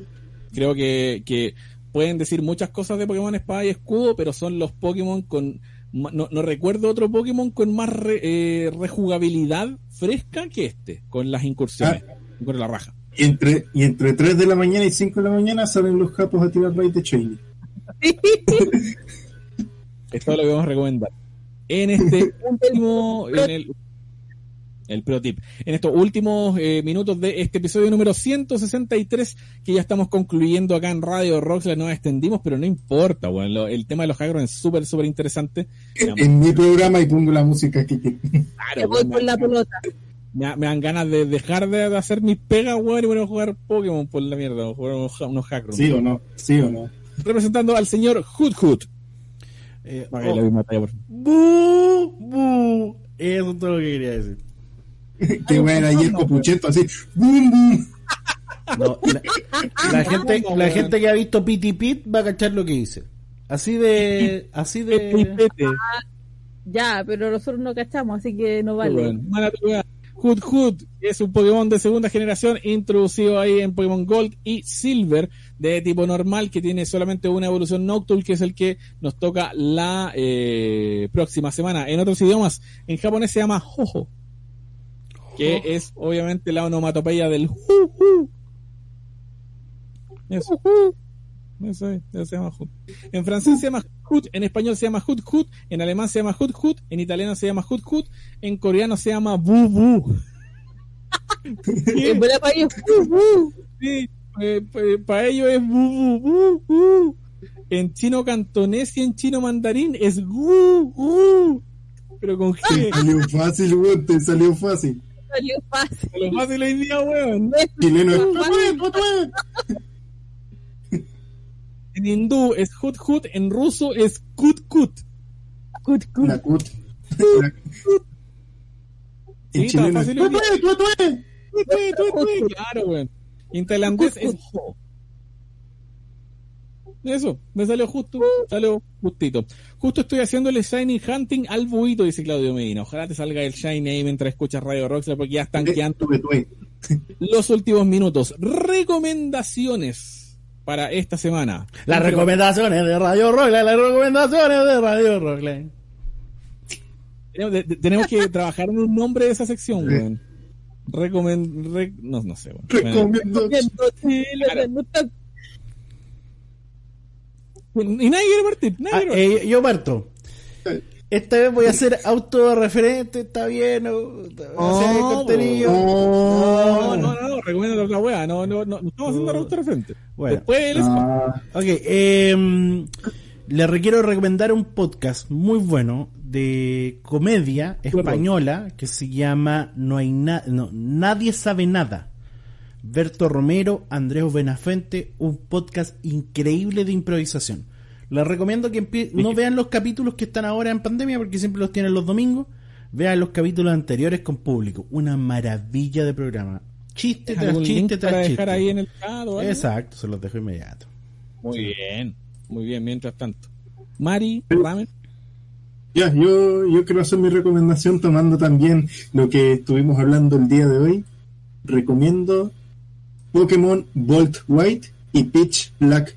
Creo que, que pueden decir muchas cosas de Pokémon Espada y Escudo, pero son los Pokémon con... No, no recuerdo otro Pokémon con más re- eh, rejugabilidad fresca que este, con las incursiones. Con la raja. Y entre, y entre 3 de la mañana y 5 de la mañana salen los capos a tirar raid de Shiny. Esto es lo que vamos a recomendar. En este último, en el, el pro tip. En estos últimos eh, minutos de este episodio número 163, que ya estamos concluyendo acá en Radio Roxla, nos extendimos, pero no importa, bueno, lo- el tema de los hackers es súper, súper interesante. En, en mi programa y pongo la música que Claro, voy la pelota. me, me dan ganas de dejar de hacer mis pegas, weón, y bueno, jugar Pokémon por la mierda, o jugar unos, unos hackers. ¿Sí o no? ¿Sí o no? Representando al señor Hood Hood. Eh, oh, la misma talla, por favor. bu, bu. Eso es todo lo que quería decir. que bueno, ayer copuchento así. ¡Bum, bum! No, la, la gente, la gente que ha visto Pity Pit va a cachar lo que dice. Así de, así de. Pete. Ya, pero nosotros no cachamos, así que no vale. Hood Hood es un Pokémon de segunda generación introducido ahí en Pokémon Gold y Silver de tipo normal que tiene solamente una evolución Noctowl que es el que nos toca la eh, próxima semana. En otros idiomas, en japonés se llama Jojo, que es obviamente la onomatopeya del hu, hu. Eso. Eso es, eso se llama Hood. En francés se llama Hood, en español se llama Hood Hood, en alemán se llama Hood Hood, en italiano se llama Hood Hood, en coreano se llama Bu Bu. En buena para ellos, uh, uh. Sí, para ellos es Bu Bu Bu Bu. En chino cantonés y en chino mandarín es Gu Gu. Pero con Te G. salió fácil, weón, te salió fácil. Salió fácil. Lo fácil hoy día, weón. Chileno es. En hindú es Hut Hut, en ruso es Kut Kut. Good, good. La cut. La- Sí, En chileno es. Claro, weón. En tailandés es Ho. Eso, me salió justo, salió justito. Justo estoy haciendo el Shiny Hunting al buito, dice Claudio Medina. Ojalá te salga el Shiny ahí mientras escuchas Radio Rockstar porque ya están quedando los últimos minutos. Recomendaciones para esta semana. Las recomendaciones de Radio Rockland, las recomendaciones de Radio Rockland. Tenemos, que trabajar en un nombre de esa sección, weón. Recomen... re- no, no sé, weón. Recomiendo. Sí, lo Claro. No Y nadie quiere partir, nadie Ah, quiere partir. eh, yo parto. Esta vez voy a ser autorreferente, está bien, o- o sea, Oh, contenido. No, no, no, no, recomienda otra weá. No, no, no, no estamos haciendo frente. Bueno. Después es. Ah, Ok, eh, le requiero recomendar un podcast muy bueno de comedia española que se llama No hay na- no, Nadie sabe nada. Berto Romero, Andrés Benafente, un podcast increíble de improvisación. Les recomiendo que no vean los capítulos que están ahora en pandemia porque siempre los tienen los domingos. Vean los capítulos anteriores con público. Una maravilla de programa. Chiste tras ¿Algún link chiste para tras dejar chiste. ahí en el? Exacto, se los dejo inmediato. Muy bien, muy bien, mientras tanto. Mari, Ramen. Ya, yo, yo quiero hacer mi recomendación tomando también lo que estuvimos hablando el día de hoy. Recomiendo Pokémon Bolt White y Pitch Black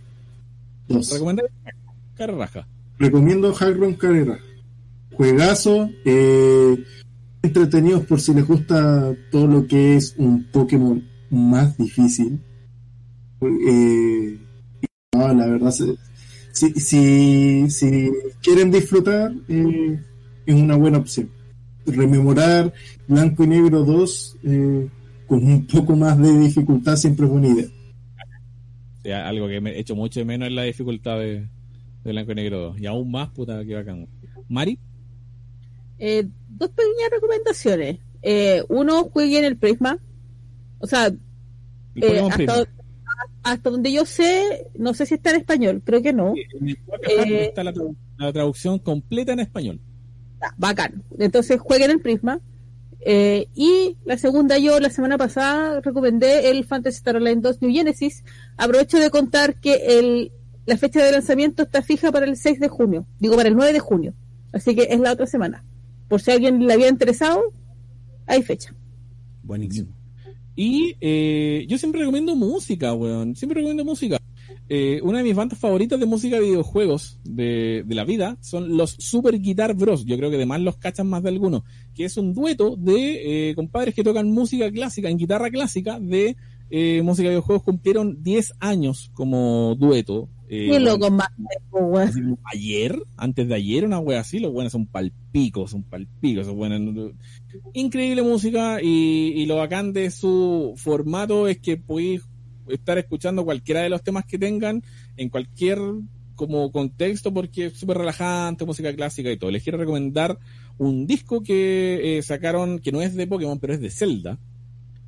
2. Recomendé cara raja. Recomiendo Hagron Carrera. Juegazo, eh, entretenidos por si les gusta todo lo que es un Pokémon más difícil. Eh, no, la verdad, se- si, si, si quieren disfrutar, eh, es una buena opción. Rememorar Blanco y Negro 2 eh, con un poco más de dificultad siempre es buena idea. Sí, algo que me he hecho mucho de menos es la dificultad de, de Blanco y Negro 2. Y aún más, puta, que bacán. Mari, Eh, dos pequeñas recomendaciones. Eh, uno, jueguen el Prisma. O sea, eh, hasta, Prisma. hasta donde yo sé, no sé si está en español, creo que no. En el podcast eh, está la, tradu- la traducción completa en español. Ah, bacán. Entonces jueguen el Prisma. Eh, y la segunda, yo la semana pasada recomendé el Fantasy Star Online 2 New Genesis. Aprovecho de contar que el, la fecha de lanzamiento está fija para el 6 de junio, digo para el 9 de junio. Así que es la otra semana. Por si alguien le había interesado, hay fecha. Buenísimo. Y eh, yo siempre recomiendo música, weón. Siempre recomiendo música. Eh, una de mis bandas favoritas de música de videojuegos de, de la vida son los Super Guitar Bros. Yo creo que además los cachan más de algunos. Que es un dueto de eh, compadres que tocan música clásica, en guitarra clásica, de eh, música de videojuegos. Cumplieron 10 años como dueto. Eh, bueno, loco más. ayer, antes de ayer, una wea así, los buenos son palpicos, son palpicos, son buenos. Increíble música y, y lo bacán de su formato es que podéis estar escuchando cualquiera de los temas que tengan en cualquier como contexto porque es súper relajante, música clásica y todo. Les quiero recomendar un disco que eh, sacaron, que no es de Pokémon, pero es de Zelda,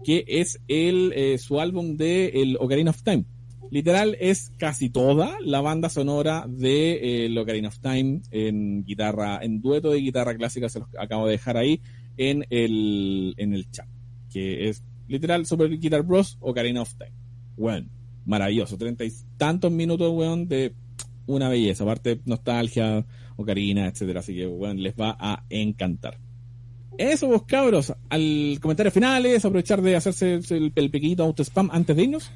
que es el eh, su álbum de el Ocarina of Time. Literal es casi toda la banda sonora de eh, Ocarina of Time en guitarra, en dueto de guitarra clásica, se los acabo de dejar ahí en el, en el chat. Que es literal Super Guitar Bros. Ocarina of Time. Bueno, maravilloso, treinta y tantos minutos, weón, de una belleza. Aparte, nostalgia, Ocarina, etcétera. Así que, bueno, les va a encantar. Eso vos cabros, al comentario finales, aprovechar de hacerse el, el pequeñito auto spam antes de irnos.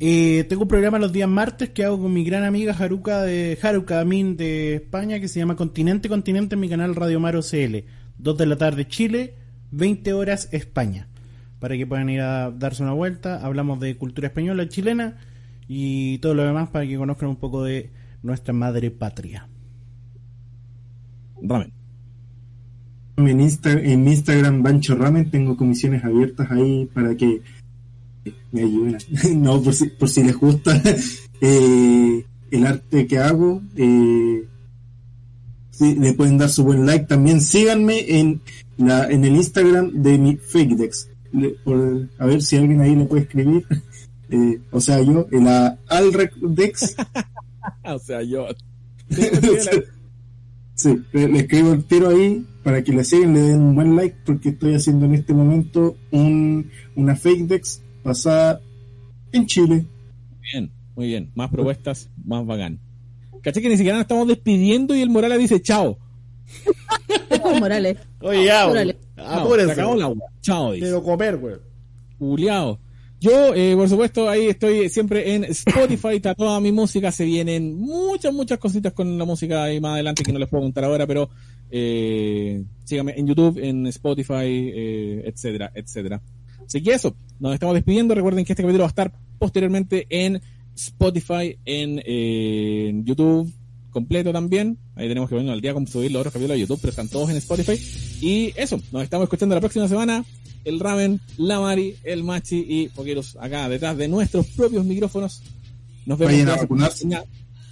Eh, tengo un programa los días martes que hago con mi gran amiga Haruka de Haruka Amin de España que se llama Continente Continente en mi canal Radio Maro CL. 2 de la tarde Chile, 20 horas España. Para que puedan ir a darse una vuelta. Hablamos de cultura española, chilena y todo lo demás para que conozcan un poco de nuestra madre patria. Ramen. En, Insta, en Instagram, Bancho Ramen, tengo comisiones abiertas ahí para que me ayuden. no, por si, por si les gusta eh, el arte que hago. Eh, sí, le pueden dar su buen like. También síganme en, la, en el Instagram de mi Fakedex. Le- por- a ver si alguien ahí le puede escribir. Eh, o sea, yo, en la Alrecdex. o sea, yo. Sí, le, le escribo el tiro ahí para que le sigan, le den un buen like porque estoy haciendo en este momento un, una fake dex basada en Chile. Bien, muy bien. Más propuestas, más bacán. ¿Caché que ni siquiera nos estamos despidiendo y el Morales dice chao? Morales. Oye, ya, Órale. Ah, apúrense. se acabó la agua. Chao, dice. Quiero comer, güey. Juliado. Yo, eh, por supuesto, ahí estoy siempre en Spotify, está toda mi música, se vienen muchas, muchas cositas con la música ahí más adelante que no les puedo contar ahora, pero eh, síganme en YouTube, en Spotify, eh, etcétera, etcétera. Así que eso, nos estamos despidiendo, recuerden que este capítulo va a estar posteriormente en Spotify, en, en YouTube completo también, ahí tenemos que ponernos al día con subir los otros capítulos de YouTube, pero están todos en Spotify, y eso, nos estamos escuchando la próxima semana, el Raven, la Mari, el Machi y Poqueros acá detrás de nuestros propios micrófonos. Nos vemos. Vayan a vacunarse.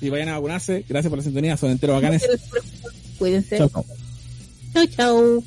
Sí, vayan a vacunarse. Gracias por la sintonía. Son enteros bacanes. Cuídense. Chao, chao. Chau, chau.